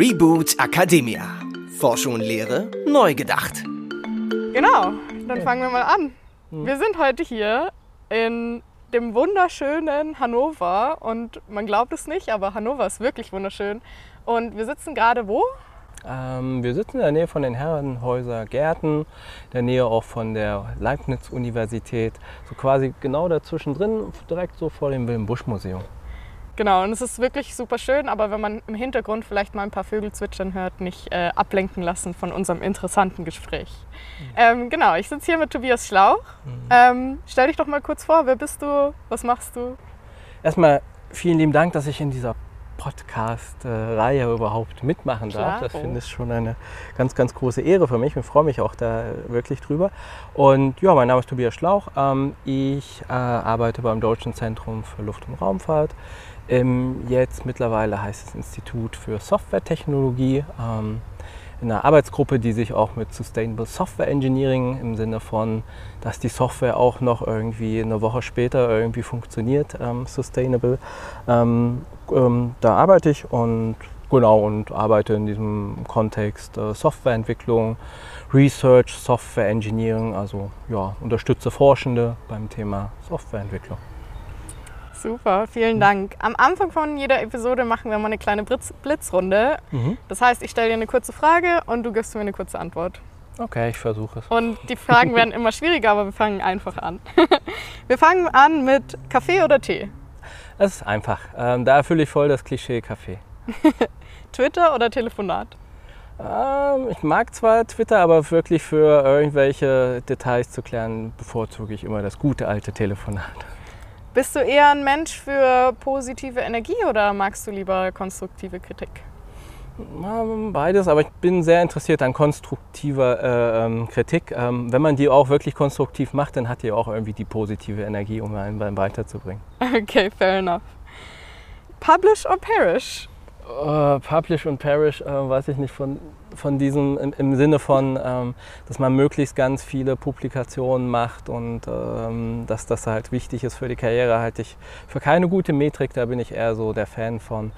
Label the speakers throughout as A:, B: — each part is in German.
A: Reboot Academia. Forschung und Lehre neu gedacht.
B: Genau, dann fangen wir mal an. Wir sind heute hier in dem wunderschönen Hannover und man glaubt es nicht, aber Hannover ist wirklich wunderschön. Und wir sitzen gerade wo?
C: Ähm, wir sitzen in der Nähe von den Herrenhäuser Gärten, in der Nähe auch von der Leibniz-Universität, so quasi genau dazwischen drin, direkt so vor dem Wilhelm-Busch-Museum.
B: Genau, und es ist wirklich super schön, aber wenn man im Hintergrund vielleicht mal ein paar Vögel zwitschern hört, nicht äh, ablenken lassen von unserem interessanten Gespräch. Ähm, genau, ich sitze hier mit Tobias Schlauch. Ähm, stell dich doch mal kurz vor, wer bist du, was machst du?
C: Erstmal vielen lieben Dank, dass ich in dieser Podcast-Reihe überhaupt mitmachen darf. Das
B: Klaro.
C: finde ich schon eine ganz, ganz große Ehre für mich und freue mich auch da wirklich drüber. Und ja, mein Name ist Tobias Schlauch. Ähm, Ich äh, arbeite beim Deutschen Zentrum für Luft- und Raumfahrt. Im jetzt mittlerweile heißt es Institut für Softwaretechnologie. ähm, in einer Arbeitsgruppe, die sich auch mit Sustainable Software Engineering im Sinne von, dass die Software auch noch irgendwie eine Woche später irgendwie funktioniert, ähm, sustainable. Ähm, ähm, da arbeite ich und genau und arbeite in diesem Kontext äh, Softwareentwicklung, Research, Software Engineering, also ja, unterstütze Forschende beim Thema Softwareentwicklung.
B: Super, vielen Dank. Am Anfang von jeder Episode machen wir mal eine kleine Blitz Blitzrunde. Das heißt, ich stelle dir eine kurze Frage und du gibst mir eine kurze Antwort.
C: Okay, ich versuche es.
B: Und die Fragen werden immer schwieriger, aber wir fangen einfach an. wir fangen an mit Kaffee oder Tee?
C: Das ist einfach. Ähm, da erfülle ich voll das Klischee Kaffee.
B: Twitter oder Telefonat?
C: Ähm, ich mag zwar Twitter, aber wirklich für irgendwelche Details zu klären, bevorzuge ich immer das gute alte Telefonat.
B: Bist du eher ein Mensch für positive Energie oder magst du lieber konstruktive Kritik?
C: Beides, aber ich bin sehr interessiert an konstruktiver äh, ähm, Kritik. Ähm, wenn man die auch wirklich konstruktiv macht, dann hat die auch irgendwie die positive Energie, um einen beim weiterzubringen.
B: Okay, fair enough. Publish or perish?
C: Äh, Publish und Perish, äh, weiß ich nicht, von, von diesem im, im Sinne von, ähm, dass man möglichst ganz viele Publikationen macht und ähm, dass das halt wichtig ist für die Karriere, halte ich für keine gute Metrik. Da bin ich eher so der Fan von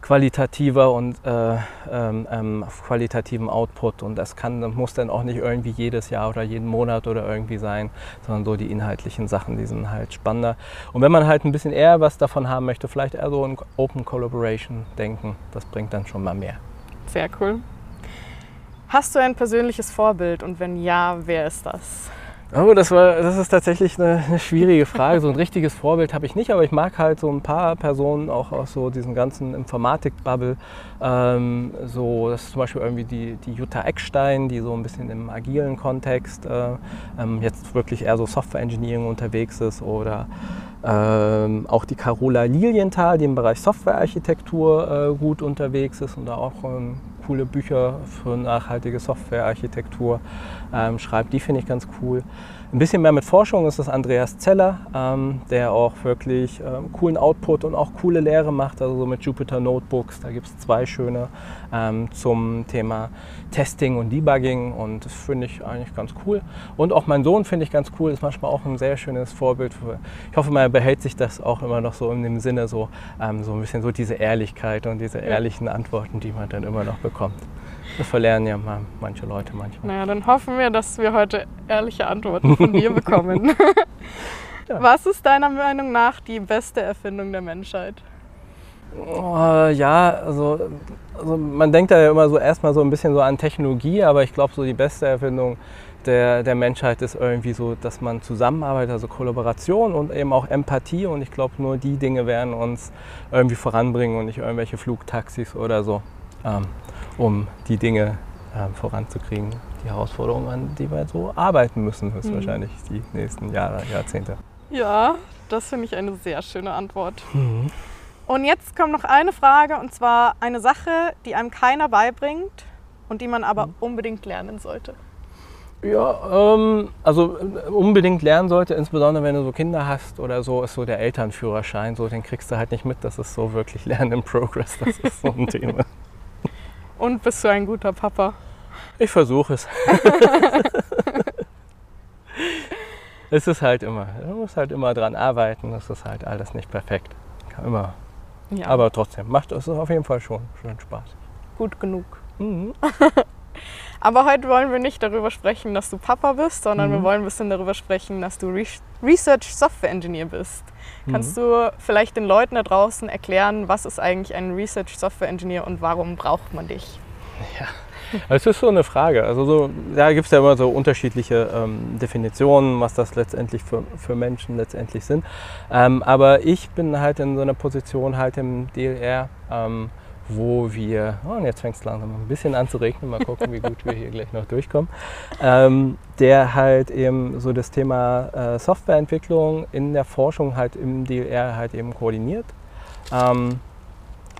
C: qualitativer und äh, ähm, ähm, qualitativen Output und das kann, muss dann auch nicht irgendwie jedes Jahr oder jeden Monat oder irgendwie sein, sondern so die inhaltlichen Sachen, die sind halt spannender. Und wenn man halt ein bisschen eher was davon haben möchte, vielleicht eher so ein Open Collaboration denken, das bringt dann schon mal mehr.
B: Sehr cool. Hast du ein persönliches Vorbild und wenn ja, wer ist das?
C: Oh, das, war, das ist tatsächlich eine, eine schwierige Frage. So ein richtiges Vorbild habe ich nicht, aber ich mag halt so ein paar Personen auch aus so diesem ganzen Informatik-Bubble. Ähm, so, das ist zum Beispiel irgendwie die, die Jutta Eckstein, die so ein bisschen im agilen Kontext äh, ähm, jetzt wirklich eher so Software Engineering unterwegs ist. Oder ähm, auch die Carola Lilienthal, die im Bereich Softwarearchitektur äh, gut unterwegs ist und da auch ähm, coole Bücher für nachhaltige Softwarearchitektur ähm, schreibt. Die finde ich ganz cool. Ein bisschen mehr mit Forschung ist das Andreas Zeller, ähm, der auch wirklich ähm, coolen Output und auch coole Lehre macht, also so mit Jupyter Notebooks. Da gibt es zwei schöne ähm, zum Thema Testing und Debugging und das finde ich eigentlich ganz cool. Und auch mein Sohn finde ich ganz cool, ist manchmal auch ein sehr schönes Vorbild. Für, ich hoffe, man behält sich das auch immer noch so in dem Sinne, so, ähm, so ein bisschen so diese Ehrlichkeit und diese ehrlichen Antworten, die man dann immer noch bekommt. Das verlernen ja mal manche Leute manchmal.
B: Naja, dann hoffen wir, dass wir heute ehrliche Antworten von dir bekommen.
C: Ja.
B: Was ist deiner Meinung nach die beste Erfindung der Menschheit?
C: Oh, ja, also, also man denkt da ja immer so erstmal so ein bisschen so an Technologie, aber ich glaube so die beste Erfindung der, der Menschheit ist irgendwie so, dass man zusammenarbeitet, also Kollaboration und eben auch Empathie und ich glaube nur die Dinge werden uns irgendwie voranbringen und nicht irgendwelche Flugtaxis oder so, ähm, um die Dinge ähm, voranzukriegen, die Herausforderungen, an die wir so arbeiten müssen, ist wahrscheinlich die nächsten Jahre, Jahrzehnte.
B: Ja, das finde ich eine sehr schöne Antwort. Und jetzt kommt noch eine Frage und zwar eine Sache, die einem keiner beibringt und die man aber unbedingt lernen sollte.
C: Ja, ähm, also äh, unbedingt lernen sollte, insbesondere wenn du so Kinder hast oder so, ist so der Elternführerschein. So, den kriegst du halt nicht mit. Das ist so wirklich Lernen in Progress. Das ist so ein Thema.
B: Und bist du ein guter Papa?
C: Ich versuche es. es ist halt immer, du musst halt immer dran arbeiten. Das ist halt alles nicht perfekt. Immer.
B: Ja.
C: Aber trotzdem, macht es auf jeden Fall schon, schon Spaß.
B: gut genug. Mhm. Aber heute wollen wir nicht darüber sprechen, dass du Papa bist, sondern mhm. wir wollen ein bisschen darüber sprechen, dass du Research Software Engineer bist. Mhm. Kannst du vielleicht den Leuten da draußen erklären, was ist eigentlich ein Research Software Engineer und warum braucht man dich?
C: Ja. Es ist so eine Frage. Also so, da gibt es ja immer so unterschiedliche ähm, Definitionen, was das letztendlich für, für Menschen letztendlich sind. Ähm, aber ich bin halt in so einer Position halt im DLR, ähm, wo wir, oh, und jetzt fängt es langsam ein bisschen an zu regnen, mal gucken, wie gut wir hier gleich noch durchkommen, ähm, der halt eben so das Thema äh, Softwareentwicklung in der Forschung halt im DLR halt eben koordiniert. Ähm,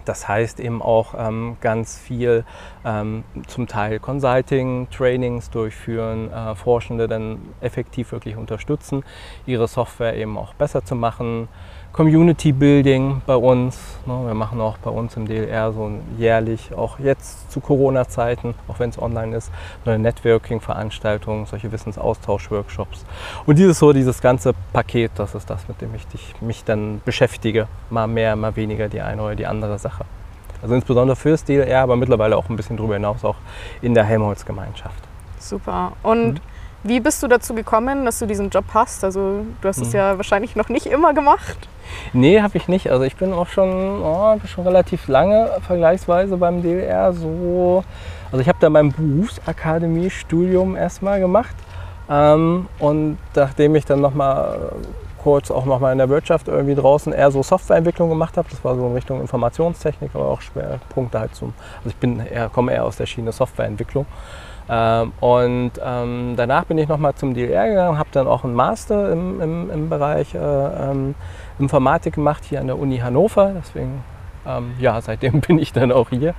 C: das heißt eben auch ähm, ganz viel ähm, zum Teil Consulting, Trainings durchführen, äh, Forschende dann effektiv wirklich unterstützen, ihre Software eben auch besser zu machen, Community Building bei uns. Ne? Wir machen auch bei uns im DLR so jährlich, auch jetzt zu Corona-Zeiten, auch wenn es online ist, so eine Networking-Veranstaltung, solche Wissensaustausch-Workshops. Und dieses so, dieses ganze Paket, das ist das, mit dem ich mich dann beschäftige. Mal mehr, mal weniger die eine oder die andere Sache. Also insbesondere fürs DLR, aber mittlerweile auch ein bisschen darüber hinaus auch in der Helmholtz-Gemeinschaft.
B: Super. Und mhm. wie bist du dazu gekommen, dass du diesen Job hast? Also du hast es mhm. ja wahrscheinlich noch nicht immer gemacht.
C: Nee, habe ich nicht. Also ich bin auch schon, oh, schon relativ lange vergleichsweise beim DLR so. Also ich habe da mein Berufsakademie-Studium erstmal gemacht. Ähm, und nachdem ich dann nochmal kurz auch nochmal in der Wirtschaft irgendwie draußen eher so Softwareentwicklung gemacht habe, das war so in Richtung Informationstechnik, aber auch Schwerpunkte halt zum, also ich bin eher, komme eher aus der Schiene Softwareentwicklung. Ähm, und ähm, danach bin ich nochmal zum DLR gegangen, habe dann auch einen Master im, im, im Bereich äh, ähm, Informatik gemacht hier an der Uni Hannover. Deswegen, ähm, ja, seitdem bin ich dann auch hier.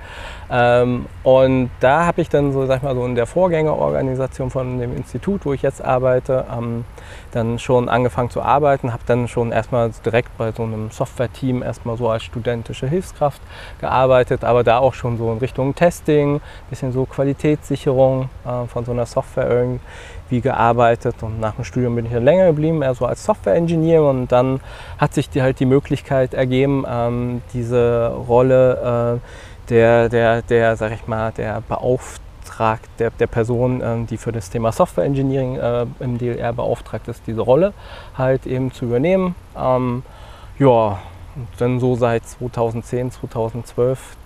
C: Ähm, und da habe ich dann so, sag ich mal, so in der Vorgängerorganisation von dem Institut, wo ich jetzt arbeite, ähm, dann schon angefangen zu arbeiten, habe dann schon erstmal direkt bei so einem Software-Team erstmal so als studentische Hilfskraft gearbeitet, aber da auch schon so in Richtung Testing, bisschen so Qualitätssicherung äh, von so einer Software irgendwie gearbeitet und nach dem Studium bin ich dann länger geblieben, eher so als Software-Engineer und dann hat sich die, halt die Möglichkeit ergeben, ähm, diese Rolle äh, der, der, der, sag ich mal, der Beauftragten beauftragt, der, der Person, ähm, die für das Thema Software Engineering äh, im DLR beauftragt ist, diese Rolle halt eben zu übernehmen. Ähm, ja, und dann so seit 2010, 2012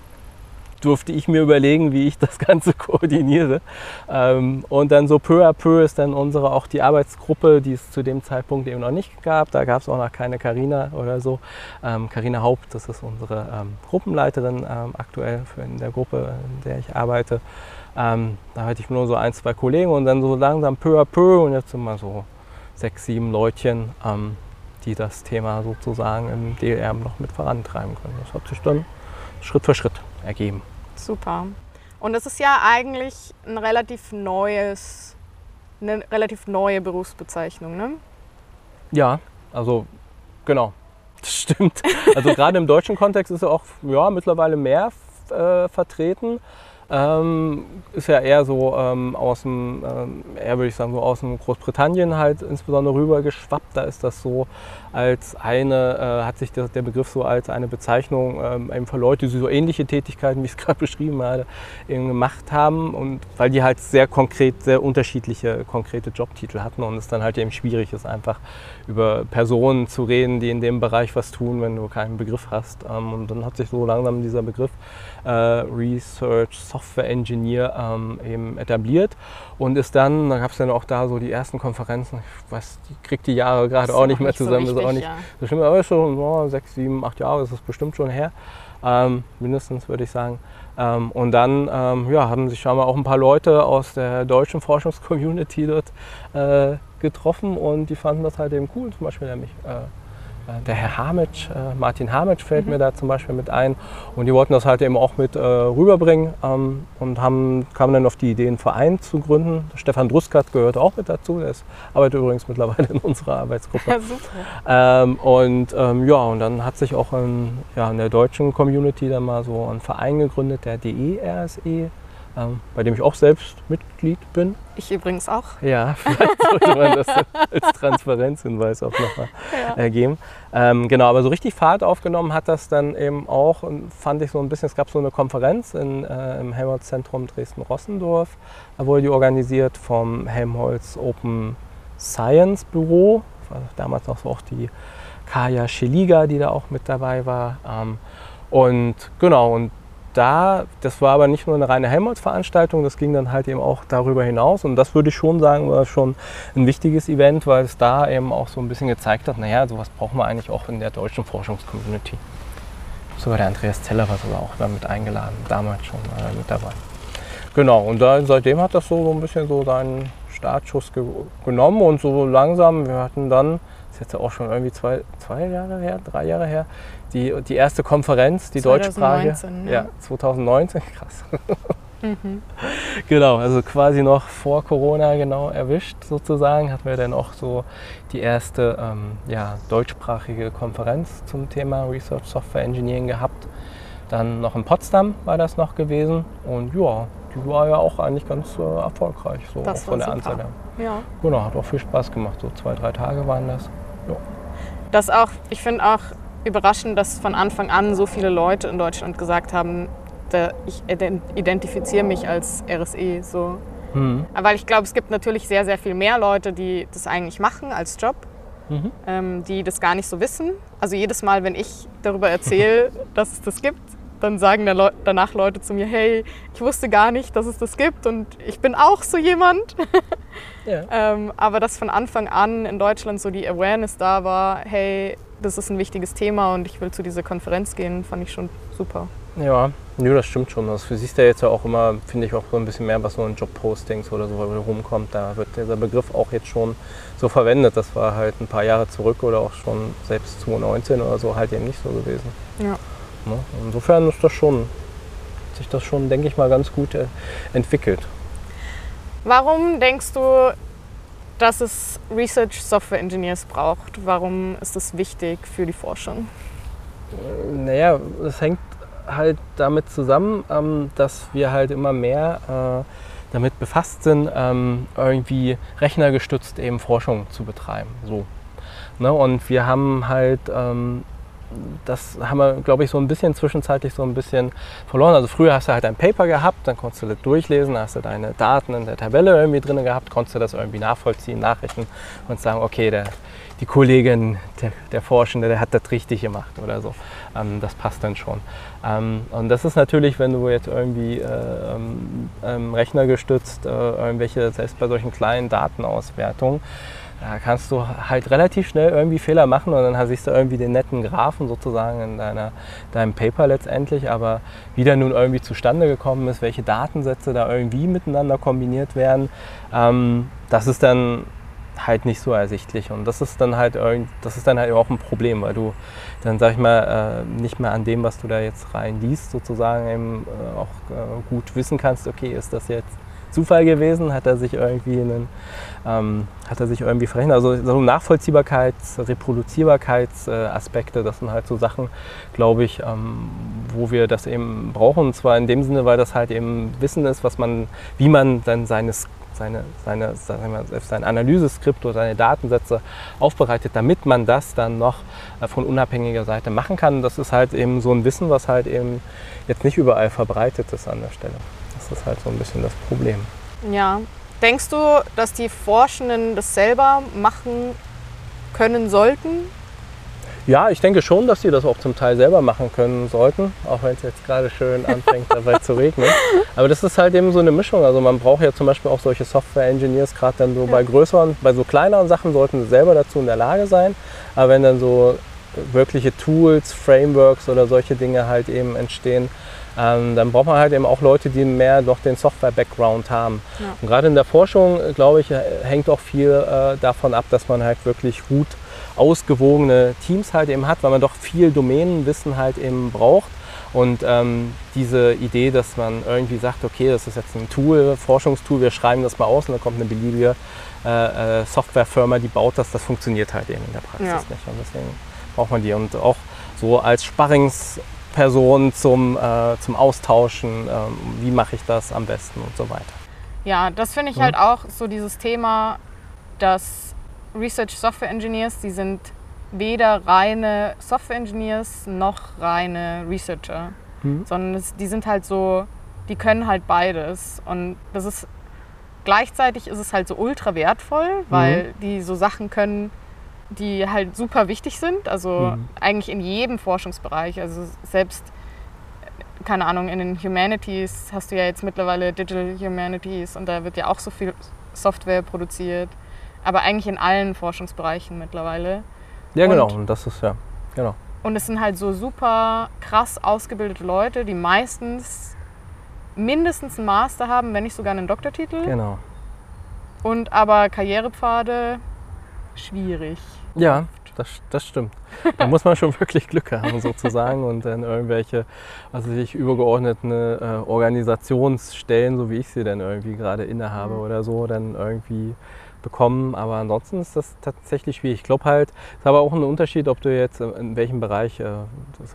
C: durfte ich mir überlegen, wie ich das Ganze koordiniere. Ähm, und dann so peu à peu ist dann unsere auch die Arbeitsgruppe, die es zu dem Zeitpunkt eben noch nicht gab. Da gab es auch noch keine Karina oder so. Karina ähm, Haupt, das ist unsere ähm, Gruppenleiterin ähm, aktuell in der Gruppe, in der ich arbeite. Ähm, da hatte ich nur so ein, zwei Kollegen und dann so langsam peu à peu und jetzt sind wir so sechs, sieben Leutchen, ähm, die das Thema sozusagen im DLR noch mit vorantreiben können. Das hat sich dann Schritt für Schritt ergeben.
B: Super. Und das ist ja eigentlich ein relativ neues, eine relativ neue Berufsbezeichnung, ne?
C: Ja, also genau, das stimmt. Also gerade im deutschen Kontext ist er auch ja, mittlerweile mehr äh, vertreten. Ähm, ist ja eher so ähm, aus dem, ähm, eher würde ich sagen, so aus dem Großbritannien halt insbesondere rüber geschwappt. Da ist das so als eine, äh, hat sich der, der, Begriff so als eine Bezeichnung ähm, eben für Leute, die so ähnliche Tätigkeiten, wie ich es gerade beschrieben habe, eben gemacht haben. Und weil die halt sehr konkret, sehr unterschiedliche konkrete Jobtitel hatten und es dann halt eben schwierig ist, einfach über Personen zu reden, die in dem Bereich was tun, wenn du keinen Begriff hast. Ähm, und dann hat sich so langsam dieser Begriff äh, Research Software Engineer ähm, eben etabliert und ist dann, da gab es dann auch da so die ersten Konferenzen, ich weiß, die kriegt die Jahre gerade auch nicht mehr zusammen, so richtig, ist auch nicht ja. so schlimm, aber schon oh, sechs, sieben, acht Jahre ist es bestimmt schon her, ähm, mindestens würde ich sagen. Ähm, und dann ähm, ja, haben sich scheinbar auch ein paar Leute aus der deutschen Forschungscommunity dort äh, getroffen und die fanden das halt eben cool, zum Beispiel nämlich äh, der Herr Hamitsch, äh, Martin Hamitsch fällt mhm. mir da zum Beispiel mit ein. Und die wollten das halt eben auch mit äh, rüberbringen ähm, und haben, kamen dann auf die Idee, einen Verein zu gründen. Stefan Druskat gehört auch mit dazu. Der ist, arbeitet übrigens mittlerweile in unserer Arbeitsgruppe. Ja, super. Ähm, und ähm, ja, und dann hat sich auch in, ja, in der deutschen Community dann mal so ein Verein gegründet, der DERSE ähm, bei dem ich auch selbst Mitglied bin.
B: Ich übrigens auch.
C: Ja, vielleicht sollte man das als Transparenzhinweis auch nochmal
B: Ja.
C: äh, geben. Ähm, genau, aber so richtig Fahrt aufgenommen hat das dann eben auch, und fand ich so ein bisschen, es gab so eine Konferenz in, äh, im Helmholtz-Zentrum Dresden-Rossendorf, da wurde die organisiert vom Helmholtz Open Science Büro, war damals noch so auch die Kaya Scheliga, die da auch mit dabei war. Ähm, und genau, und da, das war aber nicht nur eine reine Helmholtz-Veranstaltung, das ging dann halt eben auch darüber hinaus. Und das würde ich schon sagen, war schon ein wichtiges Event, weil es da eben auch so ein bisschen gezeigt hat, naja, sowas brauchen wir eigentlich auch in der deutschen Forschungscommunity. Sogar der Andreas Zeller war sogar auch damit eingeladen, damals schon äh, mit dabei. Genau, und da, seitdem hat das so, so ein bisschen so seinen Startschuss ge genommen und so langsam, wir hatten dann, das ist jetzt auch schon irgendwie zwei, zwei Jahre her, drei Jahre her, die, die erste Konferenz, die deutschsprachige.
B: 2019,
C: Ja,
B: ja.
C: 2019, krass.
B: Mhm.
C: Genau, also quasi noch vor Corona genau erwischt sozusagen, hatten wir dann auch so die erste ähm, ja, deutschsprachige Konferenz zum Thema Research Software Engineering gehabt. Dann noch in Potsdam war das noch gewesen und ja, die war ja auch eigentlich ganz äh, erfolgreich, so
B: Das
C: auch von der
B: super.
C: Anzahl her.
B: Ja.
C: Genau, hat auch viel Spaß gemacht, so zwei, drei Tage waren das.
B: Das auch, ich finde auch überraschend, dass von Anfang an so viele Leute in Deutschland gesagt haben, ich ident- identifiziere mich als RSE so.
C: Mhm.
B: Weil ich glaube, es gibt natürlich sehr, sehr viel mehr Leute, die das eigentlich machen als Job,
C: Mhm.
B: ähm, die das gar nicht so wissen. Also jedes Mal, wenn ich darüber erzähle, dass es das gibt, dann sagen der Leu danach Leute zu mir, hey, ich wusste gar nicht, dass es das gibt und ich bin auch so jemand.
C: Ja.
B: Ähm, aber dass von Anfang an in Deutschland so die Awareness da war, hey, das ist ein wichtiges Thema und ich will zu dieser Konferenz gehen, fand ich schon super.
C: Ja, nö, das stimmt schon. Das siehst du ja jetzt ja auch immer, finde ich, auch so ein bisschen mehr, was so in Jobpostings oder so rumkommt. Da wird dieser Begriff auch jetzt schon so verwendet. Das war halt ein paar Jahre zurück oder auch schon selbst 2019 oder so halt eben nicht so gewesen.
B: Ja.
C: Ne? Insofern ist das schon, hat sich das schon, denke ich mal, ganz gut äh, entwickelt.
B: Warum denkst du, dass es Research Software Engineers braucht? Warum ist das wichtig für die Forschung?
C: Naja, es hängt halt damit zusammen, ähm, dass wir halt immer mehr äh, damit befasst sind, ähm, irgendwie rechnergestützt eben Forschung zu betreiben. So. Ne? Und wir haben halt, ähm, das haben wir, glaube ich, so ein bisschen zwischenzeitlich so ein bisschen verloren. Also früher hast du halt ein Paper gehabt, dann konntest du das durchlesen, hast du deine Daten in der Tabelle irgendwie drin gehabt, konntest du das irgendwie nachvollziehen, nachrechnen und sagen, okay, der, die Kollegin, der, der Forschende, der hat das richtig gemacht oder so. Ähm, das passt dann schon. Ähm, und das ist natürlich, wenn du jetzt irgendwie äh, ähm, ähm, rechnergestützt äh, irgendwelche, selbst bei solchen kleinen Datenauswertungen, da kannst du halt relativ schnell irgendwie Fehler machen und dann siehst du irgendwie den netten Graphen sozusagen in deiner, deinem Paper letztendlich, aber wie der nun irgendwie zustande gekommen ist, welche Datensätze da irgendwie miteinander kombiniert werden, ähm, das ist dann halt nicht so ersichtlich. Und das ist dann halt das ist dann halt auch ein Problem, weil du dann sag ich mal äh, nicht mehr an dem, was du da jetzt rein liest, sozusagen eben äh, auch äh, gut wissen kannst, okay, ist das jetzt Zufall gewesen, hat er sich irgendwie einen, ähm, hat er sich irgendwie verrechnet. Also so Nachvollziehbarkeits-, Reproduzierbarkeitsaspekte, das sind halt so Sachen, glaube ich, ähm, wo wir das eben brauchen. Und zwar in dem Sinne, weil das halt eben Wissen ist, was man, wie man dann seines seine, seine, selbst sein Analyseskript oder seine Datensätze aufbereitet, damit man das dann noch äh, von unabhängiger Seite machen kann. Das ist halt eben so ein Wissen, was halt eben jetzt nicht überall verbreitet ist an der Stelle. Das ist halt so ein bisschen das Problem.
B: Ja. Denkst du, dass die Forschenden das selber machen können sollten?
C: Ja, ich denke schon, dass sie das auch zum Teil selber machen können sollten, auch wenn es jetzt gerade schön anfängt dabei zu regnen. Aber das ist halt eben so eine Mischung. Also man braucht ja zum Beispiel auch solche Software-Engineers, gerade dann so
B: Ja.
C: bei größeren, bei so kleineren Sachen sollten sie selber dazu in der Lage sein. Aber wenn dann so wirkliche Tools, Frameworks oder solche Dinge halt eben entstehen, ähm, dann braucht man halt eben auch Leute, die mehr noch den Software-Background haben.
B: Ja.
C: Und gerade in der Forschung, glaube ich, hängt auch viel äh, davon ab, dass man halt wirklich gut ausgewogene Teams halt eben hat, weil man doch viel Domänenwissen halt eben braucht. Und ähm, diese Idee, dass man irgendwie sagt, okay, das ist jetzt ein Tool, Forschungstool, wir schreiben das mal aus und dann kommt eine beliebige äh, äh, Softwarefirma, die baut das, das funktioniert halt eben in der Praxis
B: Ja.
C: nicht. Und deswegen braucht man die. Und auch so als Person zum, äh, zum Austauschen, ähm, wie mache ich das am besten und so weiter.
B: Ja, das finde ich
C: Mhm.
B: halt auch so dieses Thema, dass Research Software Engineers, die sind weder reine Software Engineers noch reine Researcher,
C: Mhm.
B: sondern es, die sind halt so, die können halt beides. Und das ist gleichzeitig ist es halt so ultra wertvoll, weil die so Sachen können, die halt super wichtig sind. Also
C: Mhm.
B: eigentlich in jedem Forschungsbereich. Also selbst, keine Ahnung, in den Humanities hast du ja jetzt mittlerweile Digital Humanities und da wird ja auch so viel Software produziert. Aber eigentlich in allen Forschungsbereichen mittlerweile.
C: Ja,
B: Und-
C: genau. Und das ist ja, genau.
B: Und es sind halt so super krass ausgebildete Leute, die meistens mindestens einen Master haben, wenn nicht sogar einen Doktortitel.
C: Genau.
B: Und aber Karrierepfade schwierig.
C: Ja, das, das stimmt. Da muss man schon wirklich Glück haben, sozusagen, und dann irgendwelche, was weiß ich, übergeordneten äh, Organisationsstellen, so wie ich sie dann irgendwie gerade innehabe
B: Mhm.
C: oder so, dann irgendwie bekommen. Aber ansonsten ist das tatsächlich schwierig. Ich glaube halt, es ist aber auch ein Unterschied, ob du jetzt äh, in welchem Bereich äh,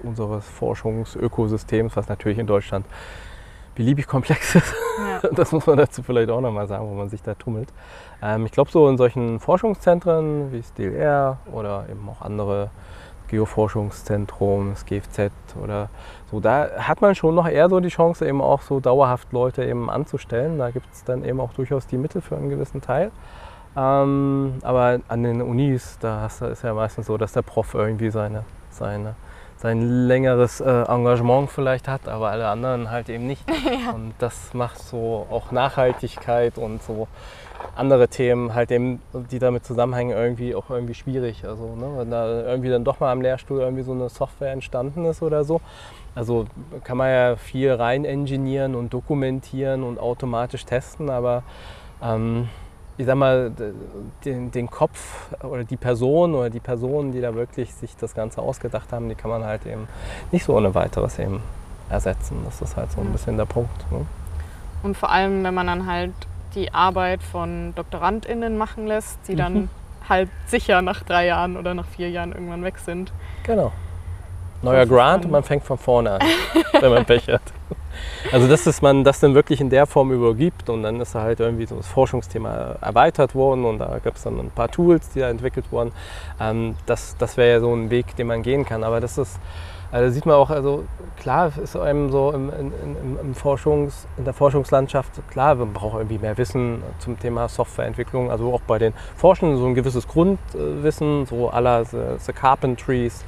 C: unseres Forschungsökosystems, was natürlich in Deutschland beliebig komplex ist,
B: Ja.
C: das muss man dazu vielleicht auch nochmal sagen, wo man sich da tummelt. Ähm, ich glaube, so in solchen Forschungszentren wie das DLR oder eben auch andere Geoforschungszentrum, das GFZ oder so, da hat man schon noch eher so die Chance, eben auch so dauerhaft Leute eben anzustellen. Da gibt es dann eben auch durchaus die Mittel für einen gewissen Teil. Ähm, aber an den Unis, da ist ja meistens so, dass der Prof irgendwie seine, seine, sein längeres äh, Engagement vielleicht hat, aber alle anderen halt eben nicht. Und das macht so auch Nachhaltigkeit und so andere Themen halt eben, die damit zusammenhängen, irgendwie auch irgendwie schwierig. Also ne, wenn da irgendwie dann doch mal am Lehrstuhl irgendwie so eine Software entstanden ist oder so. Also kann man ja viel rein engineieren und dokumentieren und automatisch testen, aber ähm, ich sag mal, den, den Kopf oder die Person oder die Personen, die da wirklich sich das Ganze ausgedacht haben, die kann man halt eben nicht so ohne weiteres eben ersetzen. Das ist halt so ein bisschen der Punkt. Ne?
B: Und vor allem, wenn man dann halt die Arbeit von DoktorandInnen machen lässt, die dann
C: Mhm.
B: halt sicher nach drei Jahren oder nach vier Jahren irgendwann weg sind.
C: Genau. Neuer Grant und man fängt von vorne an, wenn man Pech hat. Also dass es man das dann wirklich in der Form übergibt und dann ist da halt irgendwie so das Forschungsthema erweitert worden und da gibt es dann ein paar Tools, die da entwickelt wurden. Ähm, das das wäre ja so ein Weg, den man gehen kann. Aber das ist, also da sieht man auch, also klar ist einem so im, in, in, im Forschungs, in der Forschungslandschaft, klar, man braucht irgendwie mehr Wissen zum Thema Softwareentwicklung, also auch bei den Forschenden so ein gewisses Grundwissen, so aller the, the Carpentries,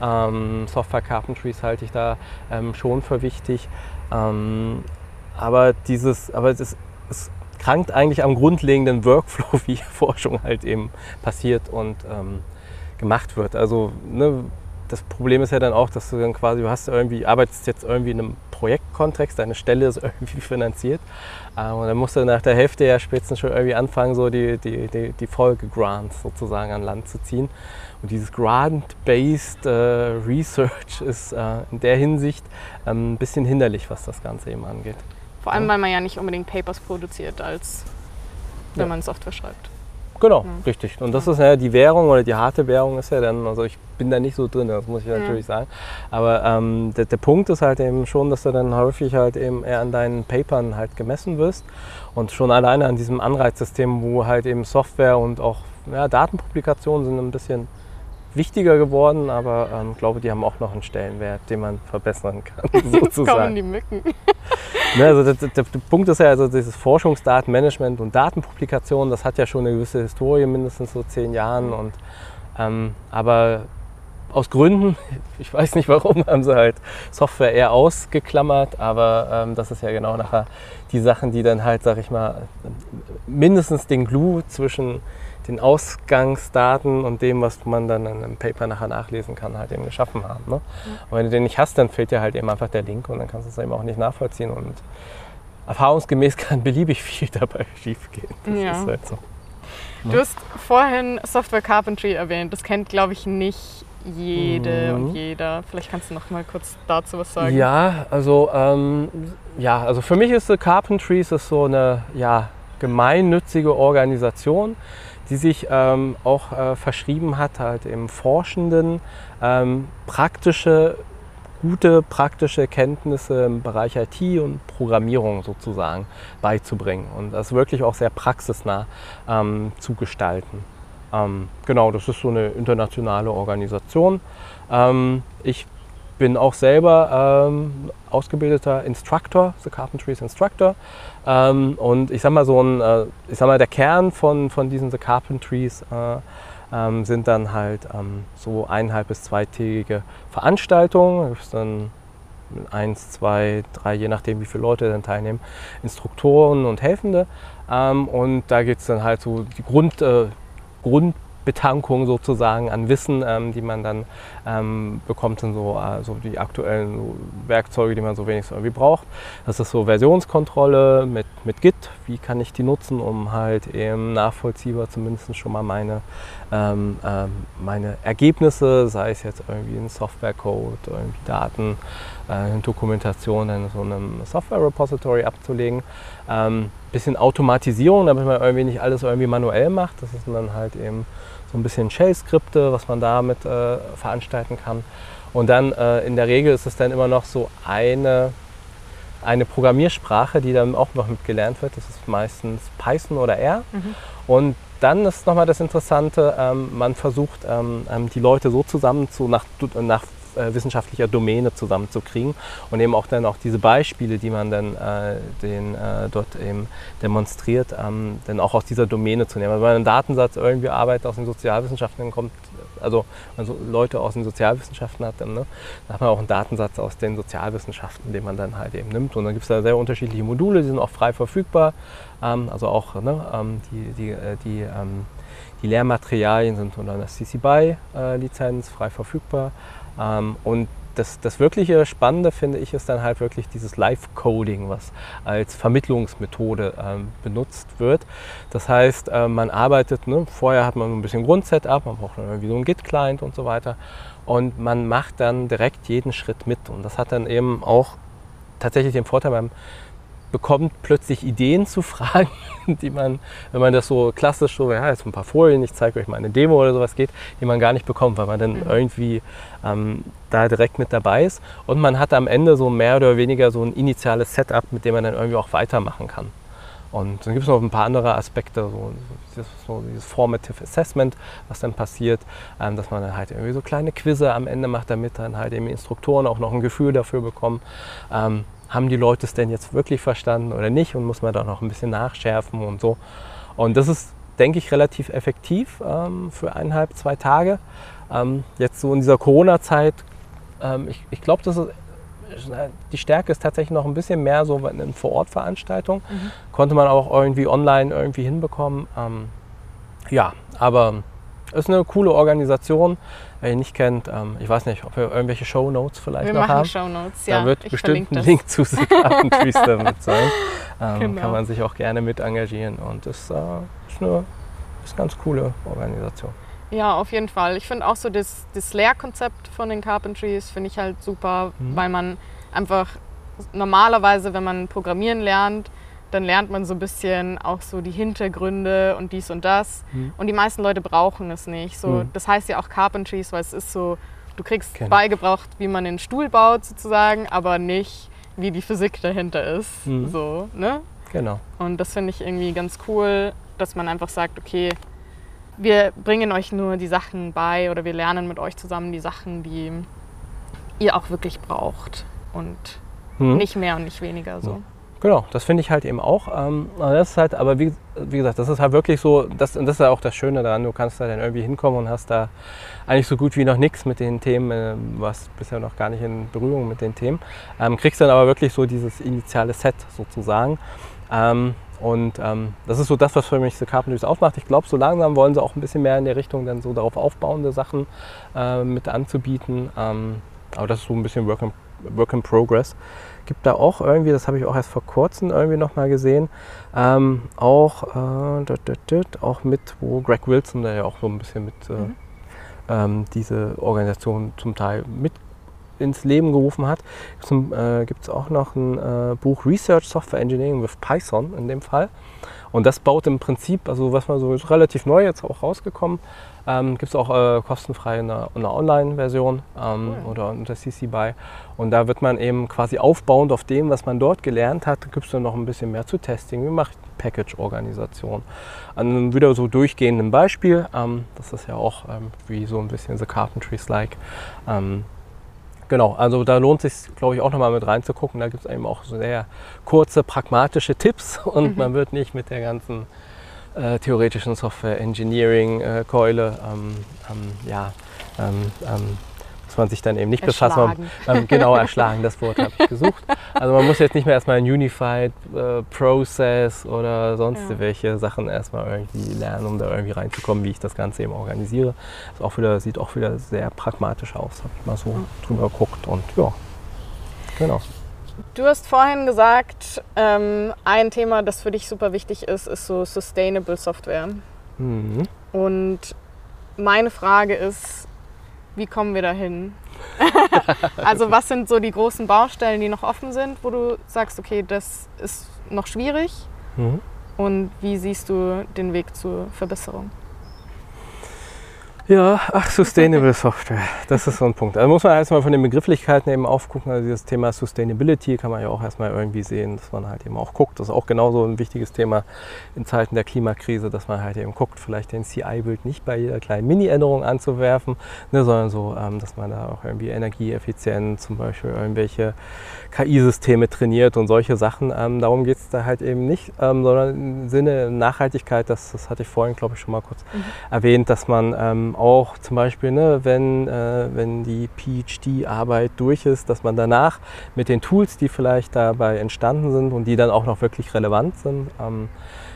C: ähm, Software Carpentries halte ich da ähm, schon für wichtig. Ähm, aber dieses, aber es, es krankt eigentlich am grundlegenden Workflow, wie Forschung halt eben passiert und ähm, gemacht wird. Also ne, das Problem ist ja dann auch, dass du dann quasi, du hast irgendwie, arbeitest jetzt irgendwie in einem Projektkontext, deine Stelle ist irgendwie finanziert äh, und dann musst du nach der Hälfte ja spätestens schon irgendwie anfangen, so die, die, die, die Folgegrants sozusagen an Land zu ziehen. Und dieses Grant-Based äh, Research ist äh, in der Hinsicht ähm, ein bisschen hinderlich, was das Ganze eben angeht.
B: Vor allem,
C: Ja.
B: weil man ja nicht unbedingt Papers produziert, als wenn
C: Ja.
B: man Software schreibt.
C: Genau,
B: Ja.
C: richtig. Und das ist ja die Währung oder die harte Währung ist ja dann, also ich bin da nicht so drin, das muss ich
B: Ja.
C: natürlich sagen. Aber ähm, der, der Punkt ist halt eben schon, dass du dann häufig halt eben eher an deinen Papern halt gemessen wirst. Und schon alleine an diesem Anreizsystem, wo halt eben Software und auch ja, Datenpublikationen sind ein bisschen wichtiger geworden, aber ähm, ich glaube, die haben auch noch einen Stellenwert, den man verbessern kann,
B: Jetzt kommen
C: sozusagen.
B: die Mücken.
C: Ne, also der, der, der Punkt ist ja, also dieses Forschungsdatenmanagement und Datenpublikation, das hat ja schon eine gewisse Historie, mindestens so zehn Jahren. Und, ähm, aber aus Gründen, ich weiß nicht warum, haben sie halt Software eher ausgeklammert, aber ähm, das ist ja genau nachher die Sachen, die dann halt, sag ich mal, mindestens den Glue zwischen den Ausgangsdaten und dem, was man dann in einem Paper nachher nachlesen kann, halt eben geschaffen haben. Ne? Und wenn du den nicht hast, dann fehlt dir halt eben einfach der Link und dann kannst du es eben auch nicht nachvollziehen. Und erfahrungsgemäß kann beliebig viel dabei schiefgehen. Das
B: Ja.
C: ist halt so.
B: Du hast vorhin Software Carpentry erwähnt. Das kennt, glaube ich, nicht jede
C: Mhm.
B: und jeder. Vielleicht kannst du noch mal kurz dazu was sagen.
C: Ja, also ähm, ja, also für mich ist The Carpentries ist so eine ja, gemeinnützige Organisation, die sich ähm, auch äh, verschrieben hat, halt im Forschenden ähm, praktische gute praktische Kenntnisse im Bereich IT und Programmierung sozusagen beizubringen und das wirklich auch sehr praxisnah ähm, zu gestalten. Ähm, genau, das ist so eine internationale Organisation. Ähm, ich bin auch selber ähm, ausgebildeter Instructor, The Carpentries Instructor. Ähm, und ich sag mal so ein, äh, ich sag mal der Kern von, von diesen The Carpentries äh, ähm, sind dann halt ähm, so eineinhalb bis zweitägige Veranstaltungen. Da dann eins, zwei, drei, je nachdem wie viele Leute dann teilnehmen, Instruktoren und Helfende. Ähm, und da geht es dann halt so die Grund, äh, Grund Betankung sozusagen an Wissen, ähm, die man dann ähm, bekommt, sind so also die aktuellen Werkzeuge, die man so wenigstens irgendwie braucht. Das ist so Versionskontrolle mit, mit Git. Wie kann ich die nutzen, um halt eben nachvollziehbar zumindest schon mal meine, ähm, ähm meine Ergebnisse, sei es jetzt irgendwie ein Softwarecode, irgendwie Daten, äh, Dokumentation in so einem Software-Repository abzulegen. Ähm, bisschen Automatisierung, damit man irgendwie nicht alles irgendwie manuell macht. Das ist dann halt eben so ein bisschen Shell-Skripte, was man damit äh, veranstalten kann. Und dann äh, in der Regel ist es dann immer noch so eine, eine Programmiersprache, die dann auch noch mitgelernt wird. Das ist meistens Python oder R. Mhm. Und dann ist nochmal das Interessante, ähm, man versucht ähm, ähm die Leute so zusammen zu, nach, nach äh, wissenschaftlicher Domäne zusammenzukriegen und eben auch dann auch diese Beispiele, die man dann äh, den, äh, dort eben demonstriert, ähm, dann auch aus dieser Domäne zu nehmen. Also wenn man einen Datensatz irgendwie arbeitet aus den Sozialwissenschaften, dann kommt, also, also Leute aus den Sozialwissenschaften hat, dann, ne, dann hat man auch einen Datensatz aus den Sozialwissenschaften, den man dann halt eben nimmt. Und dann gibt es da sehr unterschiedliche Module, die sind auch frei verfügbar. Ähm, also auch ne, ähm, die, die, äh, die, ähm, die Lehrmaterialien sind unter einer CC BY-Lizenz frei verfügbar. Ähm, und das, das wirkliche Spannende finde ich ist dann halt wirklich dieses Live-Coding, was als Vermittlungsmethode ähm, benutzt wird. Das heißt, äh, man arbeitet, ne, vorher hat man ein bisschen Grundsetup, man braucht dann irgendwie so einen Git-Client und so weiter. Und man macht dann direkt jeden Schritt mit. Und das hat dann eben auch tatsächlich den Vorteil beim bekommt plötzlich Ideen zu Fragen, die man, wenn man das so klassisch so, ja, jetzt ein paar Folien, ich zeige euch mal eine Demo oder sowas geht, die man gar nicht bekommt, weil man dann mhm. irgendwie ähm, da direkt mit dabei ist. Und man hat am Ende so mehr oder weniger so ein initiales Setup, mit dem man dann irgendwie auch weitermachen kann. Und dann gibt es noch ein paar andere Aspekte, so, so, dieses Formative Assessment, was dann passiert, ähm, dass man dann halt irgendwie so kleine Quizze am Ende macht, damit dann halt eben Instruktoren auch noch ein Gefühl dafür bekommen. Ähm, haben die Leute es denn jetzt wirklich verstanden oder nicht und muss man da noch ein bisschen nachschärfen und so. Und das ist, denke ich, relativ effektiv ähm, für eineinhalb, zwei Tage. Ähm, jetzt so in dieser Corona-Zeit, ähm, ich, ich glaube, das ist die Stärke ist tatsächlich noch ein bisschen mehr so in Vor-Ort-Veranstaltungen. Mhm. Konnte man auch irgendwie online irgendwie hinbekommen. Ähm, ja, aber ist eine coole Organisation. Wer ihn nicht kennt, ähm, ich weiß nicht, ob wir irgendwelche Show Notes vielleicht
B: wir
C: noch haben.
B: Show Notes, ja.
C: Da wird bestimmt ein Link zu The Carpentries damit sein. Ähm, genau. Kann man sich auch gerne mit engagieren und das äh, ist eine, ist eine ganz coole Organisation.
B: Ja, auf jeden Fall. Ich finde auch so das, das Lehrkonzept von den Carpentries finde ich halt super, mhm. weil man einfach normalerweise, wenn man Programmieren lernt, dann lernt man so ein bisschen auch so die Hintergründe und dies und das. Mhm. Und die meisten Leute brauchen es nicht. So, mhm. Das heißt ja auch Carpentries, weil es ist so, du kriegst Kenn. beigebracht, wie man den Stuhl baut sozusagen, aber nicht, wie die Physik dahinter ist. Mhm. So, ne?
C: Genau.
B: Und das finde ich irgendwie ganz cool, dass man einfach sagt, okay, wir bringen euch nur die Sachen bei oder wir lernen mit euch zusammen die Sachen, die ihr auch wirklich braucht. Und mhm. nicht mehr und nicht weniger so.
C: Genau, das finde ich halt eben auch. Ähm, das ist halt, aber wie, wie, gesagt, das ist halt wirklich so, das, das ist ja auch das Schöne daran, du kannst da dann irgendwie hinkommen und hast da eigentlich so gut wie noch nichts mit den Themen, äh, was bisher noch gar nicht in Berührung mit den Themen. Ähm, kriegst dann aber wirklich so dieses initiale Set sozusagen. Ähm, und ähm, das ist so das, was für mich The Carpentries aufmacht. Ich glaube, so langsam wollen sie auch ein bisschen mehr in der Richtung dann so darauf aufbauende Sachen äh, mit anzubieten. Ähm, aber das ist so ein bisschen Work in, Work in Progress gibt da auch irgendwie, das habe ich auch erst vor kurzem irgendwie nochmal gesehen, ähm, auch, äh, dort, dort, dort, auch mit, wo Greg Wilson, der ja auch so ein bisschen mit äh, mhm. ähm, diese Organisation zum Teil mit ins Leben gerufen hat, gibt es äh, auch noch ein äh, Buch Research Software Engineering with Python in dem Fall. Und das baut im Prinzip, also was man so ist relativ neu jetzt auch rausgekommen, ähm, gibt es auch äh, kostenfrei eine, eine Online-Version ähm, cool. oder unter CC BY. Und da wird man eben quasi aufbauend auf dem, was man dort gelernt hat, gibt es dann noch ein bisschen mehr zu Testing. Wie macht Package-Organisation? An wieder so durchgehendem Beispiel, ähm, das ist ja auch ähm, wie so ein bisschen The Carpentries-like. Ähm, genau, also da lohnt es sich, glaube ich, auch nochmal mit reinzugucken. Da gibt es eben auch sehr kurze, pragmatische Tipps und mhm. man wird nicht mit der ganzen äh, theoretischen Software Engineering äh, Keule, ähm, ähm, ja, ähm, ähm, muss man sich dann eben nicht befassen. Ähm, genau, erschlagen, das Wort habe ich gesucht. Also man muss jetzt nicht mehr erstmal ein Unified äh, Process oder sonst ja. welche Sachen erstmal irgendwie lernen, um da irgendwie reinzukommen, wie ich das Ganze eben organisiere. Das auch wieder, sieht auch wieder sehr pragmatisch aus, habe ich mal so mhm. drüber geguckt und ja, genau.
B: Du hast vorhin gesagt, ähm, ein Thema, das für dich super wichtig ist, ist so Sustainable Software. Mhm. Und meine Frage ist, wie kommen wir dahin? also was sind so die großen Baustellen, die noch offen sind, wo du sagst, okay, das ist noch schwierig? Mhm. Und wie siehst du den Weg zur Verbesserung?
C: Ja, ach, Sustainable Software, das ist so ein Punkt. Also muss man erstmal von den Begrifflichkeiten eben aufgucken. Also dieses Thema Sustainability kann man ja auch erstmal irgendwie sehen, dass man halt eben auch guckt. Das ist auch genauso ein wichtiges Thema in Zeiten der Klimakrise, dass man halt eben guckt, vielleicht den CI-Bild nicht bei jeder kleinen Mini-Änderung anzuwerfen, ne, sondern so, ähm, dass man da auch irgendwie energieeffizient zum Beispiel irgendwelche KI-Systeme trainiert und solche Sachen. Ähm, darum geht es da halt eben nicht, ähm, sondern im Sinne Nachhaltigkeit, das, das hatte ich vorhin, glaube ich, schon mal kurz mhm. erwähnt, dass man ähm, auch zum Beispiel, ne, wenn, äh, wenn die PhD-Arbeit durch ist, dass man danach mit den Tools, die vielleicht dabei entstanden sind und die dann auch noch wirklich relevant sind, ähm,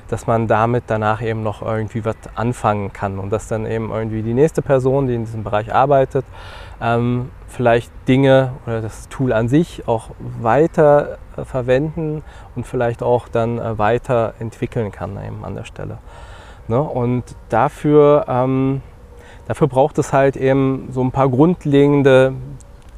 C: dass man damit danach eben noch irgendwie was anfangen kann und dass dann eben irgendwie die nächste Person, die in diesem Bereich arbeitet, ähm, vielleicht Dinge oder das Tool an sich auch weiter äh, verwenden und vielleicht auch dann äh, weiter entwickeln kann eben an der Stelle. Ne? Und dafür ähm, Dafür braucht es halt eben so ein paar grundlegende